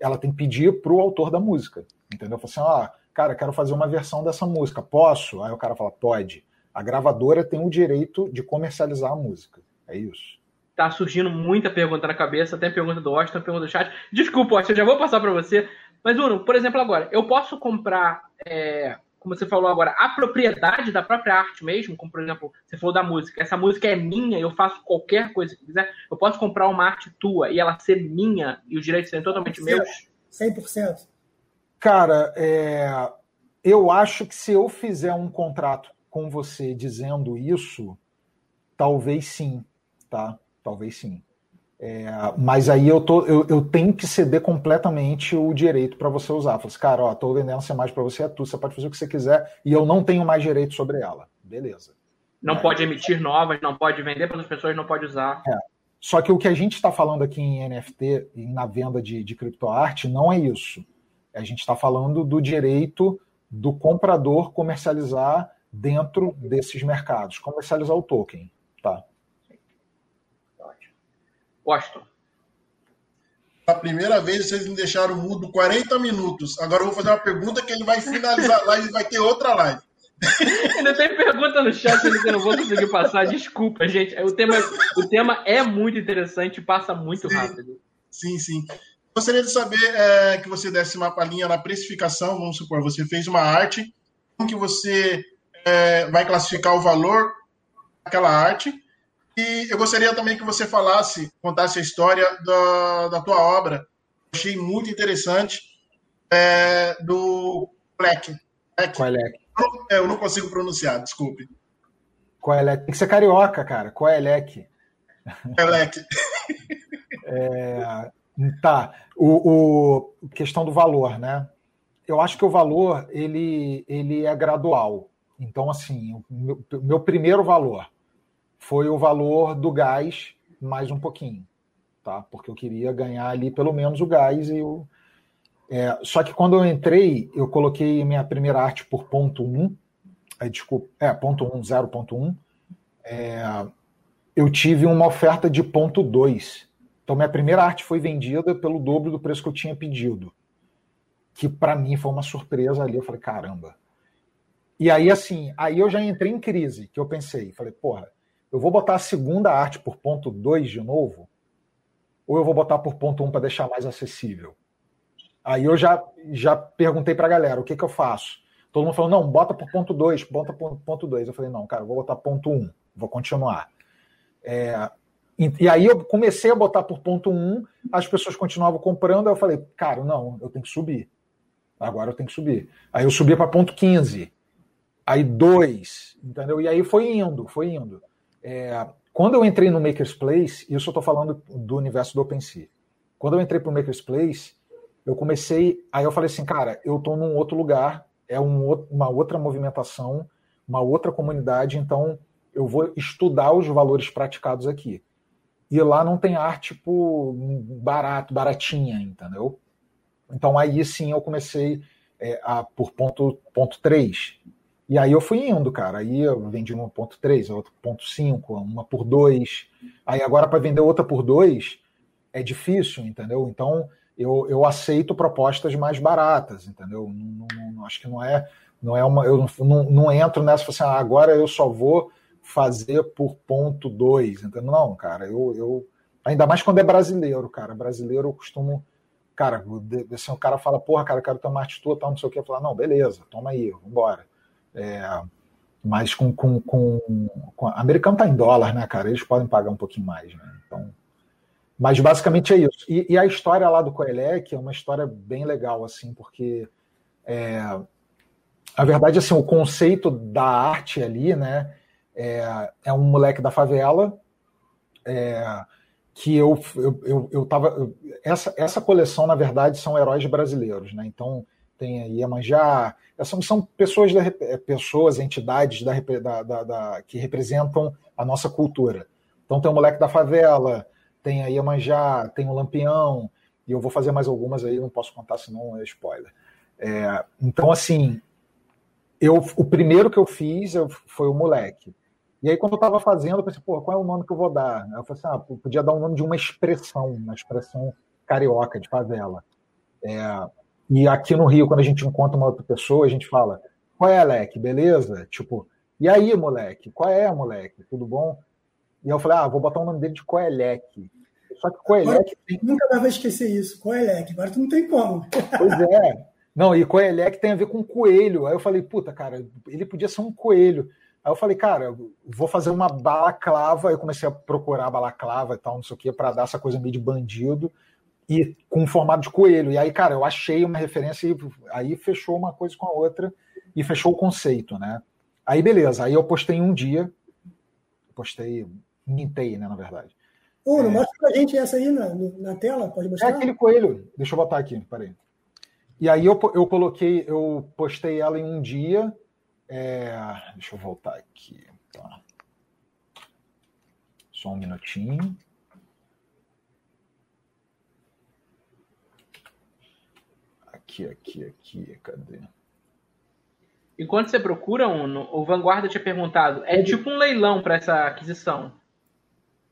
ela tem que pedir para o autor da música. Entendeu? Fala assim, ah, cara, quero fazer uma versão dessa música. Posso? Aí o cara fala, pode. A gravadora tem o direito de comercializar a música. É isso. Tá surgindo muita pergunta na cabeça, tem pergunta do Austin, tem pergunta do chat. Desculpa, Austin, eu já vou passar para você. Mas, Uno, por exemplo, agora, eu posso comprar é, como você falou agora, a propriedade da própria arte mesmo, como por exemplo, você falou da música, essa música é minha, eu faço qualquer coisa que quiser, eu posso comprar uma arte tua e ela ser minha e os direitos serem totalmente 100%, meus? 100%. Cara, é, eu acho que se eu fizer um contrato com você dizendo isso, talvez sim, tá? Talvez sim. É, mas aí eu, tô, eu, eu, tenho que ceder completamente o direito para você usar. Falei assim, cara, ó, tô vendendo essa imagem para você, é tu, você pode fazer o que você quiser e eu não tenho mais direito sobre ela. Beleza. Não é, pode emitir novas, não pode vender para as pessoas, não pode usar. É. Só que o que a gente está falando aqui em NFT e na venda de, de criptoarte não é isso. A gente está falando do direito do comprador comercializar dentro desses mercados, comercializar o token. Tá. Washington. A primeira vez vocês me deixaram mudo 40 minutos. Agora eu vou fazer uma pergunta que ele vai finalizar a live e vai ter outra live. Ainda tem pergunta no chat que eu não vou conseguir passar. Desculpa, gente. O tema, o tema é muito interessante e passa muito sim, rápido. Sim, sim. Gostaria de saber é, que você desse uma palhinha na precificação. Vamos supor, você fez uma arte, como que você é, vai classificar o valor daquela arte e eu gostaria também que você falasse, contasse a história da, da tua obra. Achei muito interessante é, do Plek. Coelec. É, eu não consigo pronunciar, desculpe. Coelec. Tem que ser carioca, cara. Coelec. Coelec. é, tá. O, o, questão do valor, né? Eu acho que o valor ele, ele é gradual. Então, assim, o meu, meu primeiro valor foi o valor do gás mais um pouquinho, tá? Porque eu queria ganhar ali pelo menos o gás e o. É, só que quando eu entrei, eu coloquei minha primeira arte por ponto 1, é, desculpa, é, ponto 1, 0.1, é, eu tive uma oferta de ponto 2. Então minha primeira arte foi vendida pelo dobro do preço que eu tinha pedido. Que para mim foi uma surpresa ali, eu falei, caramba. E aí assim, aí eu já entrei em crise, que eu pensei, falei, porra, eu vou botar a segunda arte por ponto 2 de novo? Ou eu vou botar por ponto 1 um para deixar mais acessível? Aí eu já, já perguntei para a galera, o que, que eu faço? Todo mundo falou, não, bota por ponto 2, bota por ponto 2. Eu falei, não, cara, vou botar ponto 1, um, vou continuar. É, e, aí eu comecei a botar por ponto 1, um, as pessoas continuavam comprando, aí eu falei, cara, não, eu tenho que subir. Agora eu tenho que subir. Aí eu subi para ponto 15, aí 2, entendeu? E aí foi indo, foi indo. É, quando eu entrei no Maker's Place, isso eu estou falando do universo do OpenSea. Quando eu entrei para o Maker's Place, eu comecei. Aí eu falei assim, cara, eu estou num outro lugar, é um, uma outra movimentação, uma outra comunidade, então eu vou estudar os valores praticados aqui. E lá não tem arte tipo barato, baratinha, entendeu? Então aí sim eu comecei é, a, por ponto, ponto 3. E aí eu fui indo, cara. Aí eu vendi uma ponto 3, outra ponto 5, uma por 2. Aí agora para vender outra por 2, é difícil, entendeu? Então eu, eu aceito propostas mais baratas, entendeu? Não, não, não, acho que não é, não é uma. Eu não, não entro nessa assim, ah, agora eu só vou fazer por ponto dois, entendeu? Não, cara, eu, eu. Ainda mais quando é brasileiro, cara. Brasileiro eu costumo. Cara, assim, o cara fala, porra, cara, quero tomar atitude, tal, não sei o que. Eu falo, não, beleza, toma aí, vambora. É, mas com, com, com, com. Americano tá em dólar, né, cara? Eles podem pagar um pouquinho mais, né? Então. Mas basicamente é isso. E, e, a história lá do Coelec é uma história bem legal, assim, porque é, a verdade, assim, o conceito da arte ali, né, é, é um moleque da favela é, que eu, eu, eu, eu tava. Eu, essa, essa coleção, na verdade, são heróis brasileiros, né? Então tem aí Iemanjá, são, são pessoas, da, pessoas, entidades da, da, da, da, que representam a nossa cultura. Então tem o moleque da favela, tem a Iemanjá, tem o Lampião, e eu vou fazer mais algumas aí, não posso contar, senão é spoiler. É, então, assim, eu, o primeiro que eu fiz eu, foi o moleque. E aí, quando eu estava fazendo, eu pensei, pô, qual é o nome que eu vou dar? Eu falei assim, ah, podia dar o um nome de uma expressão, uma expressão carioca, de favela. É, e aqui no Rio, quando a gente encontra uma outra pessoa, a gente fala, qual é, Alec, beleza? Tipo, e aí, moleque? Qual é, moleque? Tudo bom? E eu falei, ah, vou botar o nome dele de Coelec. Só que Coelec. Tem... Nunca mais vai esquecer isso, Coelec. Agora tu não tem como. Pois é. Não, e Coelec tem a ver com coelho. Aí eu falei, puta, cara, ele podia ser um coelho. Aí eu falei, cara, vou fazer uma balaclava. Eu comecei a procurar balaclava e tal, não sei o quê, para dar essa coisa meio de bandido e com um formato de coelho. E aí, cara, eu achei uma referência e aí fechou uma coisa com a outra e fechou o conceito, né? Aí, beleza. Aí eu postei um dia, postei Mintei, né, na verdade. Uno, é... mostra pra gente essa aí na, na tela, pode mostrar? É aquele coelho. Deixa eu botar aqui, peraí. E aí eu, eu coloquei, eu postei ela em um dia. É... Deixa eu voltar aqui. Tá. Só um minutinho. Aqui, aqui, aqui, cadê? Enquanto você procura um, o Vanguarda tinha perguntado, é tipo um leilão para essa aquisição?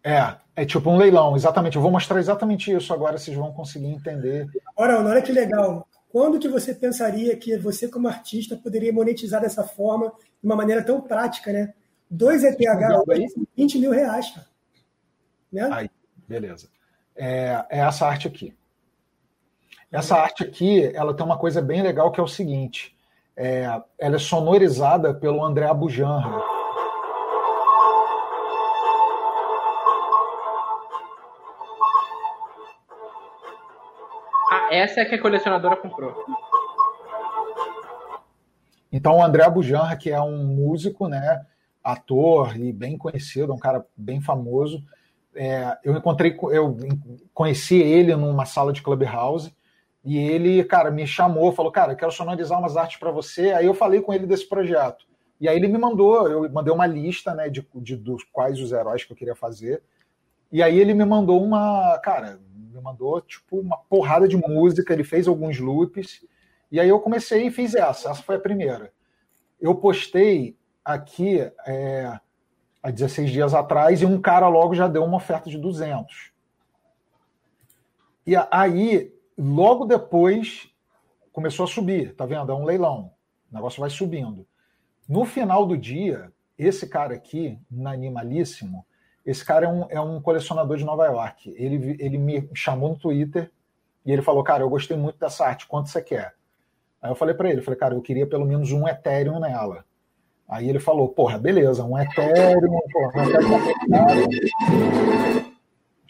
É, é tipo um leilão, exatamente. Eu vou mostrar exatamente isso agora, vocês vão conseguir entender. Ora, olha que legal. Quando que você pensaria que você, como artista, poderia monetizar dessa forma, de uma maneira tão prática, né? Dois ETH hoje, 20 mil reais, cara. Né? Aí, beleza. É, é essa arte aqui. Essa arte aqui, ela tem uma coisa bem legal que é o seguinte. É, ela é sonorizada pelo André Abujanra. essa é que a colecionadora comprou. Então, o André Bujanra, que é um músico, né, ator e bem conhecido, um cara bem famoso, é, eu encontrei, eu conheci ele numa sala de clubhouse e ele, cara, me chamou, falou, cara, quero sonorizar umas artes para você. Aí eu falei com ele desse projeto. E aí ele me mandou, eu mandei uma lista, né, de, de dos quais os heróis que eu queria fazer. E aí ele me mandou uma, cara, me mandou tipo uma porrada de música, ele fez alguns loops, e aí eu comecei e fiz essa, essa foi a primeira. Eu postei aqui é, há 16 dias atrás e um cara logo já deu uma oferta de 200. E aí, logo depois, começou a subir, tá vendo? É um leilão, o negócio vai subindo. No final do dia, esse cara aqui, Animalíssimo, esse cara é um, é um colecionador de Nova York. Ele, ele me chamou no Twitter e ele falou: Cara, eu gostei muito dessa arte, quanto você quer? Aí eu falei para ele: falei, Cara, eu queria pelo menos um Ethereum nela. Aí ele falou: Porra, beleza, um Ethereum, porra, um Ethereum.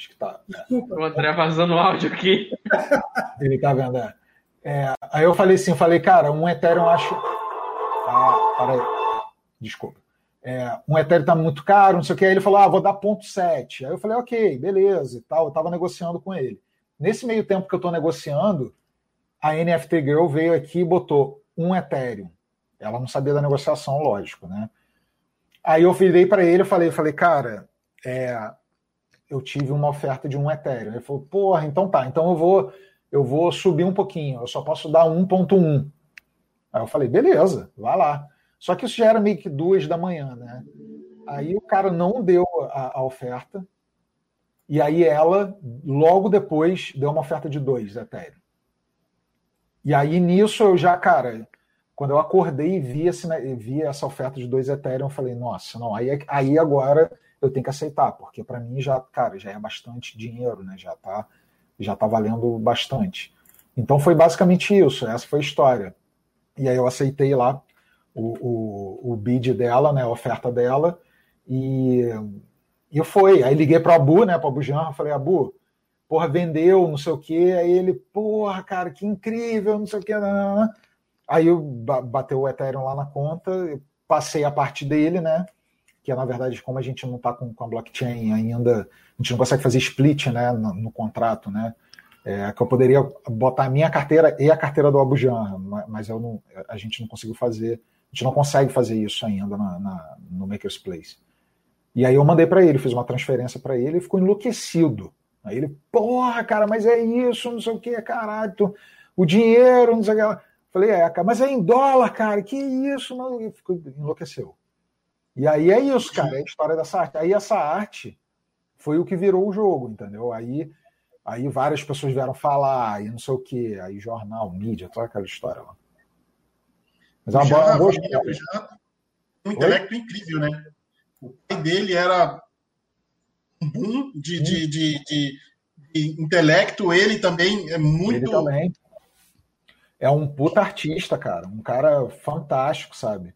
Acho que tá. O André vazando áudio aqui. Ele tá vendo, é. é. Aí eu falei assim: falei, cara, um Ethereum acho. Ah, para aí. Desculpa é, um Ethereum está muito caro, não sei o que. Aí ele falou, ah, vou dar ponto 7. Aí eu falei, ok, beleza e tal. Eu estava negociando com ele. Nesse meio tempo que eu estou negociando, a NFT Girl veio aqui e botou um Ethereum. Ela não sabia da negociação, lógico, né? Aí eu virei para ele e falei, falei, cara, é, eu tive uma oferta de um Ethereum. Ele falou, porra, então tá, então eu vou, eu vou subir um pouquinho, eu só posso dar 1.1. Aí eu falei, beleza, vai lá. Só que isso já era meio que duas da manhã, né? Aí o cara não deu a, a oferta. E aí ela, logo depois, deu uma oferta de dois Ethereum. E aí nisso eu já, cara, quando eu acordei e vi, esse, vi essa oferta de dois Ethereum, eu falei, nossa, não, aí, aí agora eu tenho que aceitar, porque para mim já, cara, já é bastante dinheiro, né? Já tá, já tá valendo bastante. Então foi basicamente isso, essa foi a história. E aí eu aceitei lá o, o, o bid dela, né, a oferta dela, e, e foi. Aí liguei para o Abu, né, para o Abu Janra, falei, Abu, porra, vendeu, não sei o quê. Aí ele, porra, cara, que incrível, não sei o quê. Aí eu bateu o Ethereum lá na conta, passei a parte dele, né? Que é, na verdade, como a gente não está com, com a blockchain ainda, a gente não consegue fazer split né, no, no contrato, né? É, que eu poderia botar a minha carteira e a carteira do Abujan, mas eu não, a gente não conseguiu fazer, a gente não consegue fazer isso ainda na, na, no Maker's Place. E aí eu mandei para ele, fiz uma transferência para ele e ficou enlouquecido. Aí ele, porra, cara, mas é isso, não sei o que, caralho, tu, o dinheiro, não sei o que. Falei, é, cara, mas é em dólar, cara, que isso, mano? Ficou, enlouqueceu. E aí é isso, cara, é a história dessa arte. Aí essa arte foi o que virou o jogo, entendeu? Aí Aí várias pessoas vieram falar, e não sei o quê, aí jornal, mídia, toda aquela história lá. Mas é uma boa, boa história. Um intelecto Oi? incrível, né? O pai dele era um boom de, de, de, de, de intelecto, ele também é muito. Ele também. É um puta artista, cara. Um cara fantástico, sabe?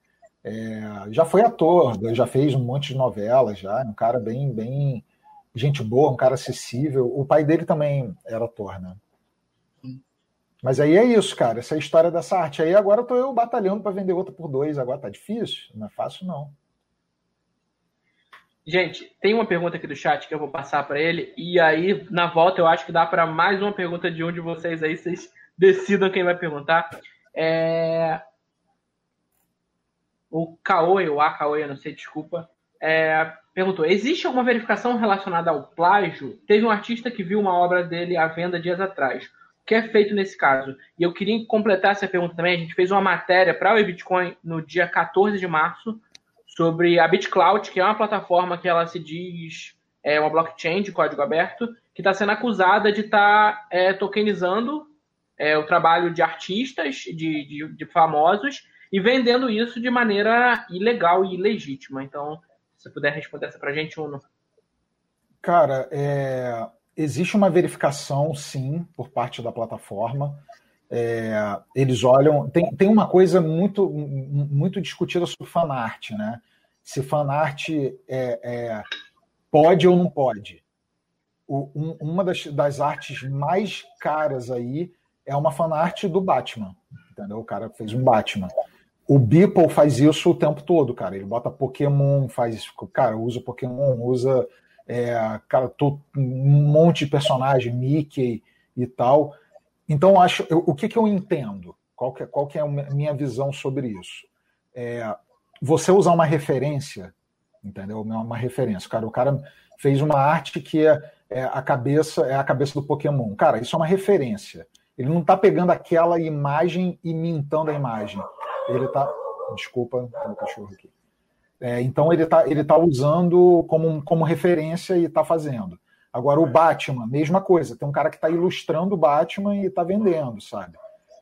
É, já foi ator, já fez um monte de novelas, já. Um cara bem, bem gente boa, um cara acessível. O pai dele também era ator, né? Mas aí é isso, cara. Essa é a história dessa arte. Aí agora eu tô eu batalhando para vender outra por dois. Agora tá difícil? Não é fácil, não. Gente, tem uma pergunta aqui do chat que eu vou passar para ele. E aí, na volta, eu acho que dá para mais uma pergunta de um de vocês aí. Vocês decidam quem vai perguntar. É... O Caoi, o Akaoi, eu não sei, desculpa. É, perguntou: existe alguma verificação relacionada ao plágio? Teve um artista que viu uma obra dele à venda dias atrás. O que é feito nesse caso? E eu queria completar essa pergunta também. A gente fez uma matéria para o Bitcoin no dia 14 de março sobre a BitCloud, que é uma plataforma que ela se diz é uma blockchain de código aberto, que está sendo acusada de estar tá, é, tokenizando é, o trabalho de artistas, de, de, de famosos, e vendendo isso de maneira ilegal e ilegítima. Então, você puder responder essa para a gente, Uno. Cara, é, existe uma verificação, sim, por parte da plataforma. É, eles olham. Tem, tem uma coisa muito, muito discutida sobre fanart, né? Se fanart é, é, pode ou não pode. O, um, uma das, das artes mais caras aí é uma fanart do Batman. Entendeu? O cara fez um Batman. O Beeple faz isso o tempo todo, cara. Ele bota Pokémon, faz. Cara, usa Pokémon, usa é, cara, tô, um monte de personagem, Mickey e tal. Então, acho, eu, o que, que eu entendo? Qual que, é, qual que é a minha visão sobre isso? É, você usar uma referência, entendeu? Uma referência. Cara, o cara fez uma arte que é, é a cabeça é a cabeça do Pokémon. Cara, isso é uma referência. Ele não está pegando aquela imagem e mintando a imagem ele está. Desculpa, tem um cachorro aqui. É, então ele está ele tá usando como, como referência e está fazendo. Agora o Batman, mesma coisa. Tem um cara que está ilustrando o Batman e está vendendo, sabe?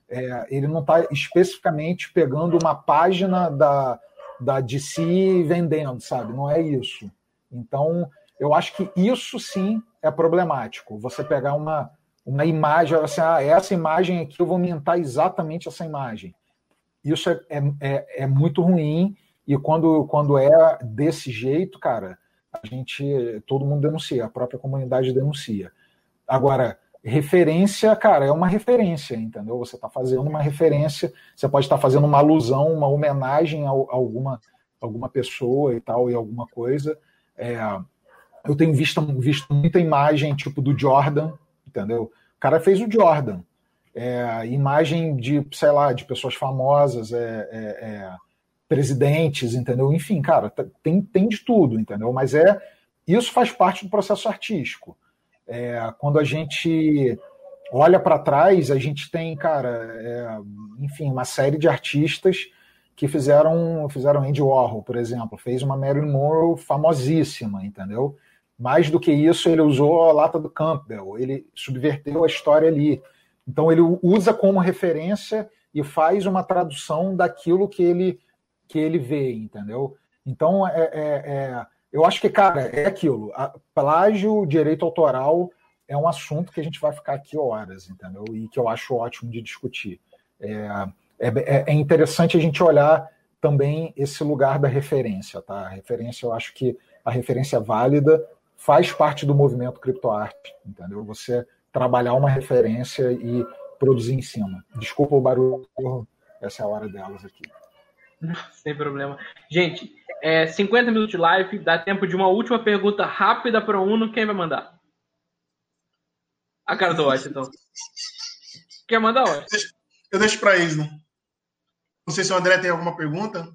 É, ele não está especificamente pegando uma página da, da DC e vendendo, sabe? Não é isso. Então, eu acho que isso sim é problemático. Você pegar uma, uma imagem, assim, ah, essa imagem aqui eu vou mintar exatamente essa imagem. Isso é, é, é, é muito ruim e quando, quando é desse jeito, cara, a gente, todo mundo denuncia, a própria comunidade denuncia. Agora, referência, cara, é uma referência, entendeu? Você está fazendo uma referência, você pode estar tá fazendo uma alusão, uma homenagem a, a, alguma, alguma pessoa e tal, e alguma coisa. É, eu tenho visto, visto muita imagem tipo do Jordan, entendeu? O cara fez o Jordan é, imagem de, sei lá, de pessoas famosas, é, é, é, presidentes, entendeu? Enfim, cara, tem, tem de tudo, entendeu? Mas é isso faz parte do processo artístico. É, quando a gente olha para trás, a gente tem, cara, enfim, uma série de artistas que fizeram fizeram Andy Warhol, por exemplo, fez uma Marilyn Monroe famosíssima, entendeu? Mais do que isso, ele usou a lata do Campbell, ele subverteu a história ali. Então ele usa como referência e faz uma tradução daquilo que ele que ele vê, entendeu? Então é, é, é eu acho que cara é aquilo. Plágio, direito autoral é um assunto que a gente vai ficar aqui horas, entendeu? E que eu acho ótimo de discutir. É, é, é interessante a gente olhar também esse lugar da referência, tá? A referência, eu acho que a referência válida faz parte do movimento criptoarte, entendeu? Você trabalhar uma referência e produzir em cima. Desculpa o barulho, essa é a hora delas aqui. Sem problema. Gente, é 50 minutos de live, dá tempo de uma última pergunta rápida para o Uno. Quem vai mandar? A cara do então. Quer mandar, Watch? Eu deixo para eles, né? Não sei se o André tem alguma pergunta.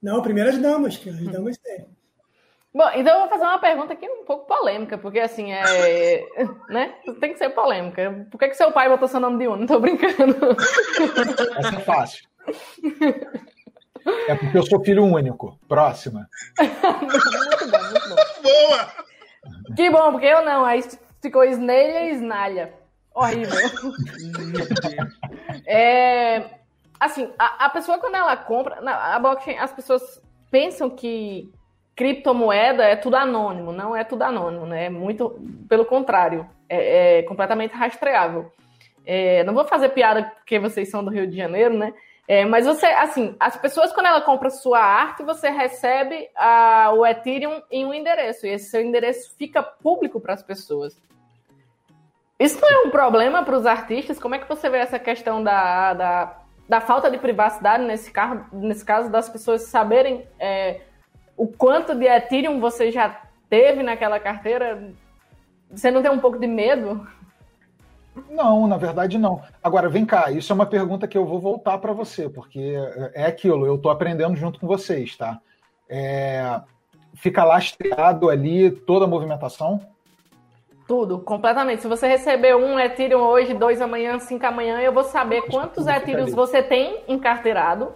Não, primeiro as damas, que as damas têm. Bom, então eu vou fazer uma pergunta aqui um pouco polêmica, porque assim, é. né? Tem que ser polêmica. Por que, que seu pai botou seu nome de Uno? Não tô brincando. Essa é fácil. É porque eu sou filho único. Próxima. muito bom, muito bom. Boa! Que bom, porque eu não. Aí ficou Snelha e Snalha. Horrível. é, assim, a, a, pessoa quando ela compra. Na, a blockchain, as pessoas pensam que criptomoeda é tudo anônimo. Não é tudo anônimo, né? É muito pelo contrário. É, é completamente rastreável. É, não vou fazer piada porque vocês são do Rio de Janeiro, né? É, mas você, assim, as pessoas, quando ela compra sua arte, você recebe a, o Ethereum em um endereço, e esse seu endereço fica público para as pessoas. Isso não é um problema para os artistas? Como é que você vê essa questão da, da, da falta de privacidade nesse, carro, nesse caso, das pessoas saberem é, o quanto de Ethereum você já teve naquela carteira? Você não tem um pouco de medo? Não, na verdade não. Agora, vem cá, isso é uma pergunta que eu vou voltar para você, porque é aquilo, eu estou aprendendo junto com vocês, tá? É, fica lastreado ali toda a movimentação? Tudo, completamente. Se você receber um Ethereum hoje, dois amanhã, cinco amanhã, eu vou saber quantos Ethereums você tem encarteirado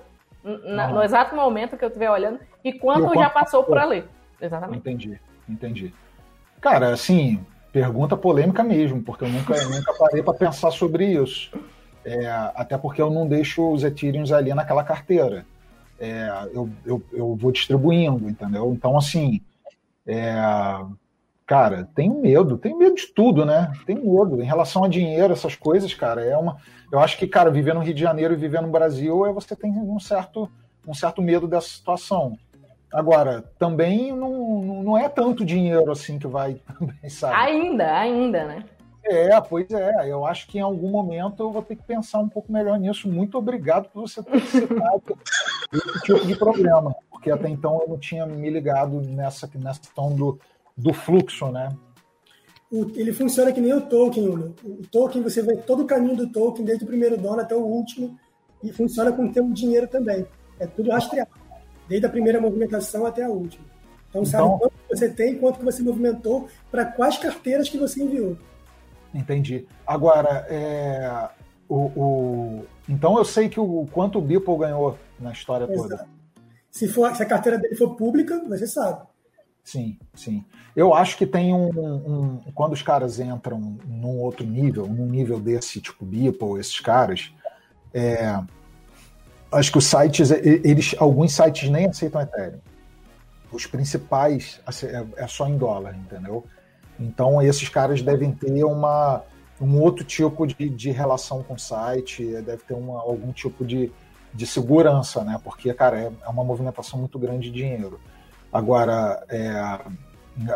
na, no exato momento que eu estiver olhando e quanto, e já passou por ali. Exatamente. Entendi, entendi. Cara, assim, pergunta polêmica mesmo, porque eu nunca, nunca parei para pensar sobre isso. É, até porque eu não deixo os Ethereums ali naquela carteira. É, eu, eu, eu vou distribuindo, entendeu? Então, assim, é, cara, tenho medo, tenho medo de tudo, né? Tenho medo. Em relação a dinheiro, essas coisas, cara, é uma. Eu acho que, cara, viver no Rio de Janeiro e viver no Brasil, é você tem um certo, um certo medo dessa situação. Agora, também não, não é tanto dinheiro assim que vai também, sabe? Ainda, ainda, né? É, pois é. Eu acho que em algum momento eu vou ter que pensar um pouco melhor nisso. Muito obrigado por você ter citado esse tipo de problema, porque até então eu não tinha me ligado nessa, nessa questão do, do fluxo, né? ele funciona que nem o token, O token, você vê todo o caminho do token, desde o primeiro dono até o último, e funciona com o teu dinheiro também. É tudo rastreado desde a primeira movimentação até a última. Então, então sabe quanto você tem, quanto que você movimentou, para quais carteiras que você enviou. Entendi. Agora, é, o, o, então eu sei que o quanto o Beeple ganhou na história Exato. toda. Se, for, se a carteira dele for pública, você sabe. Sim, sim. Eu acho que tem um, um, Quando os caras entram num outro nível, num nível desse, tipo Beeple, esses caras, é, acho que os sites, eles, alguns sites nem aceitam Ethereum. Os principais é, é só em dólar, entendeu? Então esses caras devem ter uma, um outro tipo de, de relação com o site, deve ter uma, algum tipo de, de segurança, né? Porque, cara, é, é uma movimentação muito grande de dinheiro. Agora, é,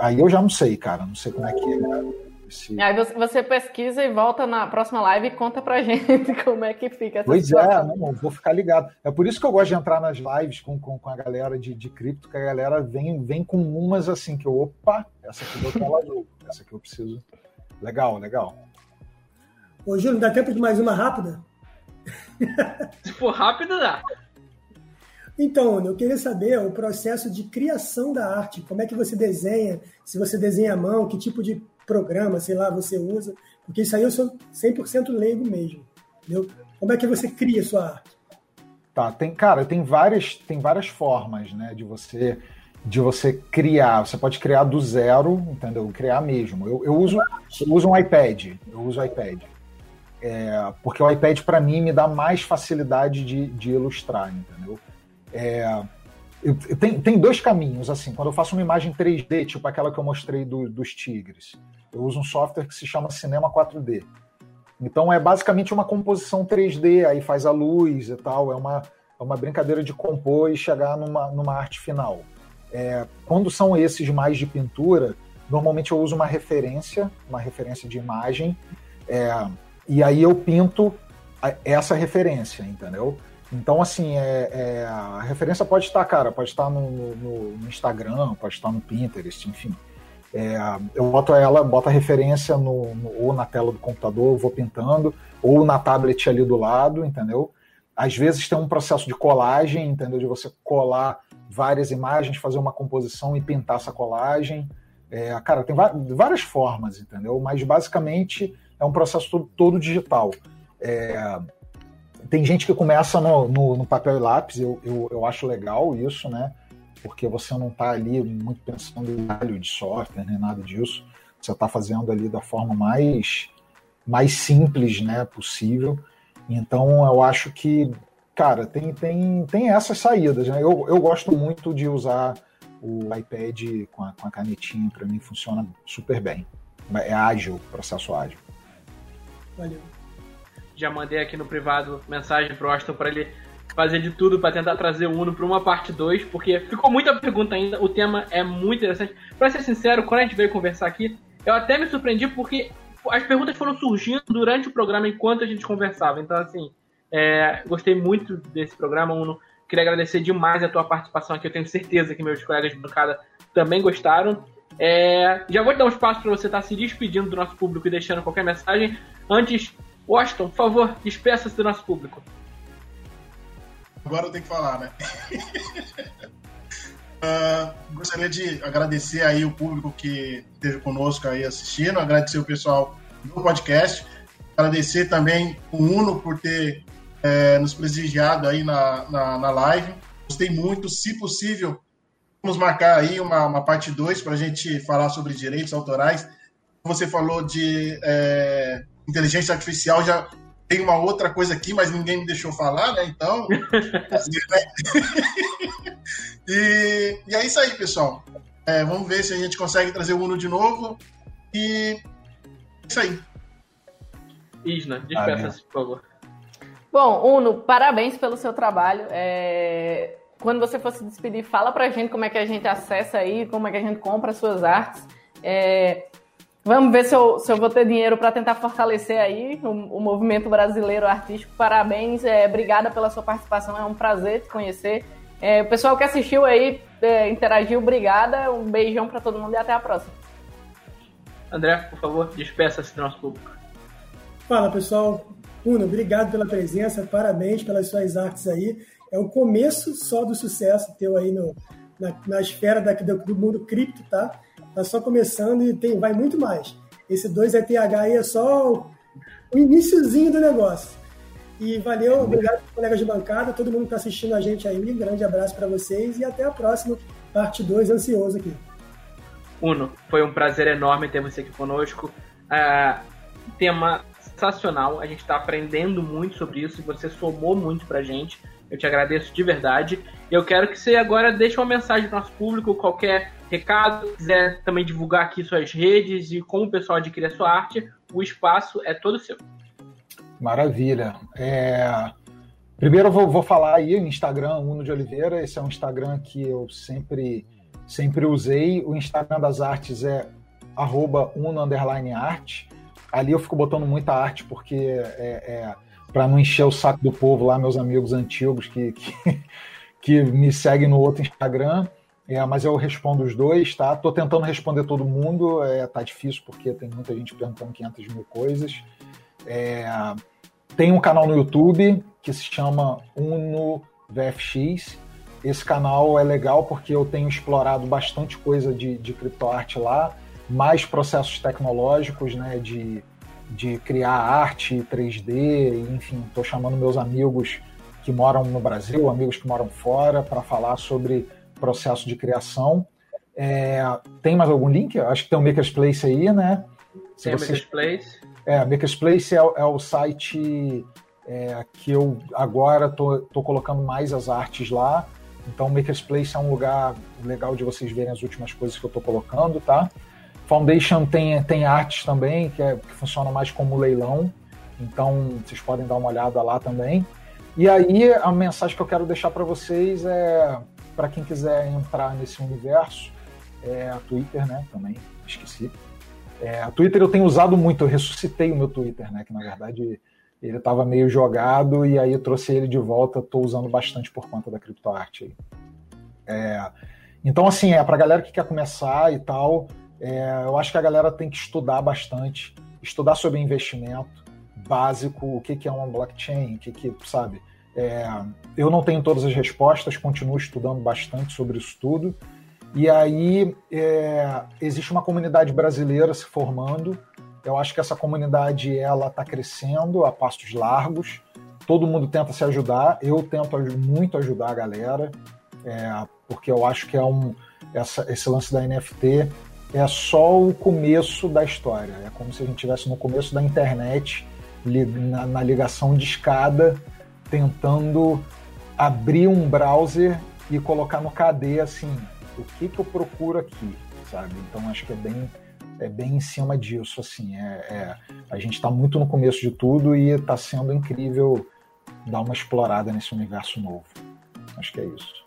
aí eu já não sei, cara, não sei como é que é. Esse... Aí você pesquisa e volta na próxima live e conta pra gente como é que fica essa Pois é, situação. é, não, vou ficar ligado. É por isso que eu gosto de entrar nas lives com, com, com a galera de, de cripto, que a galera vem, vem com umas assim, que eu, opa, essa aqui deu tela essa aqui eu preciso. Legal, legal. Ô, Júlio, dá tempo de mais uma rápida? Se for rápida, dá. Então, eu queria saber o processo de criação da arte. Como é que você desenha? Se você desenha à mão, que tipo de programa, sei lá, você usa, porque isso aí eu sou 100% leigo mesmo, entendeu? Como é que você cria sua arte? Tá, tem, cara, tem várias, tem várias formas, né, de você de você criar. Você pode criar do zero, entendeu? Criar mesmo. Eu, eu uso, eu uso um iPad. Eu uso iPad. É, porque o iPad, para mim, me dá mais facilidade de, de ilustrar, entendeu? É, eu, tem, tem dois caminhos, assim, quando eu faço uma imagem 3D, tipo aquela que eu mostrei do, dos tigres, eu uso um software que se chama Cinema 4D. Então é basicamente uma composição 3D, aí faz a luz e tal, é uma, é uma brincadeira de compor e chegar numa, numa arte final. É, quando são esses mais de pintura, normalmente eu uso uma referência, uma referência de imagem, é, e aí eu pinto essa referência, entendeu? Então, assim, é, é, a referência pode estar, cara, pode estar no, no, no Instagram, pode estar no Pinterest, enfim. É, eu boto ela, boto a referência no, no, ou na tela do computador, vou pintando, ou na tablet ali do lado, entendeu? Às vezes tem um processo de colagem, entendeu? De você colar várias imagens, fazer uma composição e pintar essa colagem. É, cara, tem várias formas, entendeu? Mas basicamente é um processo todo, todo digital. É, tem gente que começa no, no, no papel e lápis, eu, eu, eu, acho legal isso, né? Porque você não está ali muito pensando em galho de software, nem nada disso. Você está fazendo ali da forma mais, mais simples né, possível. Então eu acho que, cara, tem, tem, tem essas saídas. Né? Eu, eu gosto muito de usar o iPad com a, com a canetinha, para mim funciona super bem. É ágil, processo ágil. Valeu já mandei aqui no privado mensagem pro Austin para ele fazer de tudo para tentar trazer o Uno para uma parte 2, porque ficou muita pergunta ainda, o tema é muito interessante. Para ser sincero, quando a gente veio conversar aqui, eu até me surpreendi porque as perguntas foram surgindo durante o programa enquanto a gente conversava. Então, assim, é, gostei muito desse programa, Uno. Queria agradecer demais a tua participação aqui. Eu tenho certeza que meus colegas de bancada também gostaram. É, já vou te dar um espaço para você estar tá se despedindo do nosso público e deixando qualquer mensagem. Antes, Washington, por favor, despeça-se do nosso público. Agora eu tenho que falar, né? uh, gostaria de agradecer aí o público que esteve conosco aí assistindo, agradecer o pessoal do podcast, agradecer também o Uno por ter é, nos prestigiado aí na, na, na, live. Gostei muito, se possível, vamos marcar aí uma, uma parte 2 para a gente falar sobre direitos autorais. Você falou de é, inteligência artificial já tem uma outra coisa aqui, mas ninguém me deixou falar, né? Então. assim, né? e, e é isso aí, pessoal. É, vamos ver se a gente consegue trazer o Uno de novo. E é isso aí. Isna, despeça-se, por favor. Bom, Uno, parabéns pelo seu trabalho. É... Quando você for se despedir, fala pra gente como é que a gente acessa aí, como é que a gente compra as suas artes. É... Vamos ver se eu, se eu vou ter dinheiro para tentar fortalecer aí o, o, movimento brasileiro artístico. Parabéns, é, obrigada pela sua participação, é um prazer te conhecer. É, o pessoal que assistiu aí, é, interagiu, obrigada. Um beijão para todo mundo e até a próxima. André, por favor, despeça-se do nosso público. Fala pessoal, Uno, obrigado pela presença, parabéns pelas suas artes aí. É o começo só do sucesso teu aí no, na, na esfera daqui do, do mundo cripto, tá? Tá só começando e tem, vai muito mais. Esse 2ETH aí é só o iníciozinho do negócio. E valeu, obrigado colegas de bancada, todo mundo que está assistindo a gente aí. Um grande abraço para vocês e até a próxima, parte 2, ansioso aqui. Uno, foi um prazer enorme ter você aqui conosco. Uh, tema sensacional, a gente está aprendendo muito sobre isso e você somou muito para gente. Eu te agradeço de verdade. Eu quero que você agora deixe uma mensagem para o nosso público, qualquer recado, quiser também divulgar aqui suas redes e como o pessoal adquire a sua arte, o espaço é todo seu. Maravilha. É... Primeiro eu vou, vou falar aí o Instagram Uno de Oliveira. Esse é um Instagram que eu sempre, sempre usei. O Instagram das artes é arroba uno underline arte. Ali eu fico botando muita arte porque é, é para não encher o saco do povo lá, meus amigos antigos que, que, que me seguem no outro Instagram. É, mas eu respondo os dois, tá? Tô tentando responder todo mundo, é, tá difícil porque tem muita gente perguntando 500 mil coisas. É, tem um canal no YouTube que se chama Uno VFX. Esse canal é legal porque eu tenho explorado bastante coisa de, de criptoarte lá, mais processos tecnológicos, né, de, de criar arte 3D, enfim, estou chamando meus amigos que moram no Brasil, amigos que moram fora, para falar sobre processo de criação. É, tem mais algum link? Acho que tem o Makerspace aí, né? Se tem o Makerspace. É, Makerspace é, é o site é, que eu agora tô, tô colocando mais as artes lá. Então, o Makerspace é um lugar legal de vocês verem as últimas coisas que eu estou colocando, tá? Foundation tem, tem artes também, que, é, que funciona mais como leilão. Então, vocês podem dar uma olhada lá também. E aí, a mensagem que eu quero deixar para vocês é, para quem quiser entrar nesse universo, é a Twitter, né? Também, esqueci. É, a Twitter eu tenho usado muito, eu ressuscitei o meu Twitter, né? Que na verdade ele estava meio jogado e aí eu trouxe ele de volta, estou usando bastante por conta da criptoarte. É, então, assim, é para galera que quer começar e tal, é, eu acho que a galera tem que estudar bastante, estudar sobre investimento básico, o que, que é uma blockchain, o que, que sabe. É, eu não tenho todas as respostas, continuo estudando bastante sobre isso tudo. E aí é, existe uma comunidade brasileira se formando eu acho que essa comunidade ela está crescendo a passos largos. Todo mundo tenta se ajudar. Eu tento muito ajudar a galera, é, porque eu acho que é um essa, esse lance da NFT é só o começo da história. É como se a gente estivesse no começo da internet, na, na ligação de escada, tentando abrir um browser e colocar no KD assim, o que, que eu procuro aqui, sabe? Então acho que é bem é bem em cima disso, assim, é, é a gente está muito no começo de tudo e está sendo incrível dar uma explorada nesse universo novo. Acho que é isso.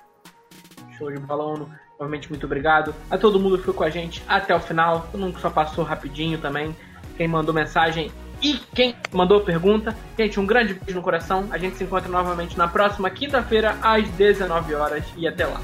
Show de bola, Novamente, muito obrigado. A todo mundo que ficou com a gente até o final. Todo mundo que só passou rapidinho também. Quem mandou mensagem e quem mandou pergunta. Gente, um grande beijo no coração. A gente se encontra novamente na próxima quinta-feira, às 19 horas. E até lá.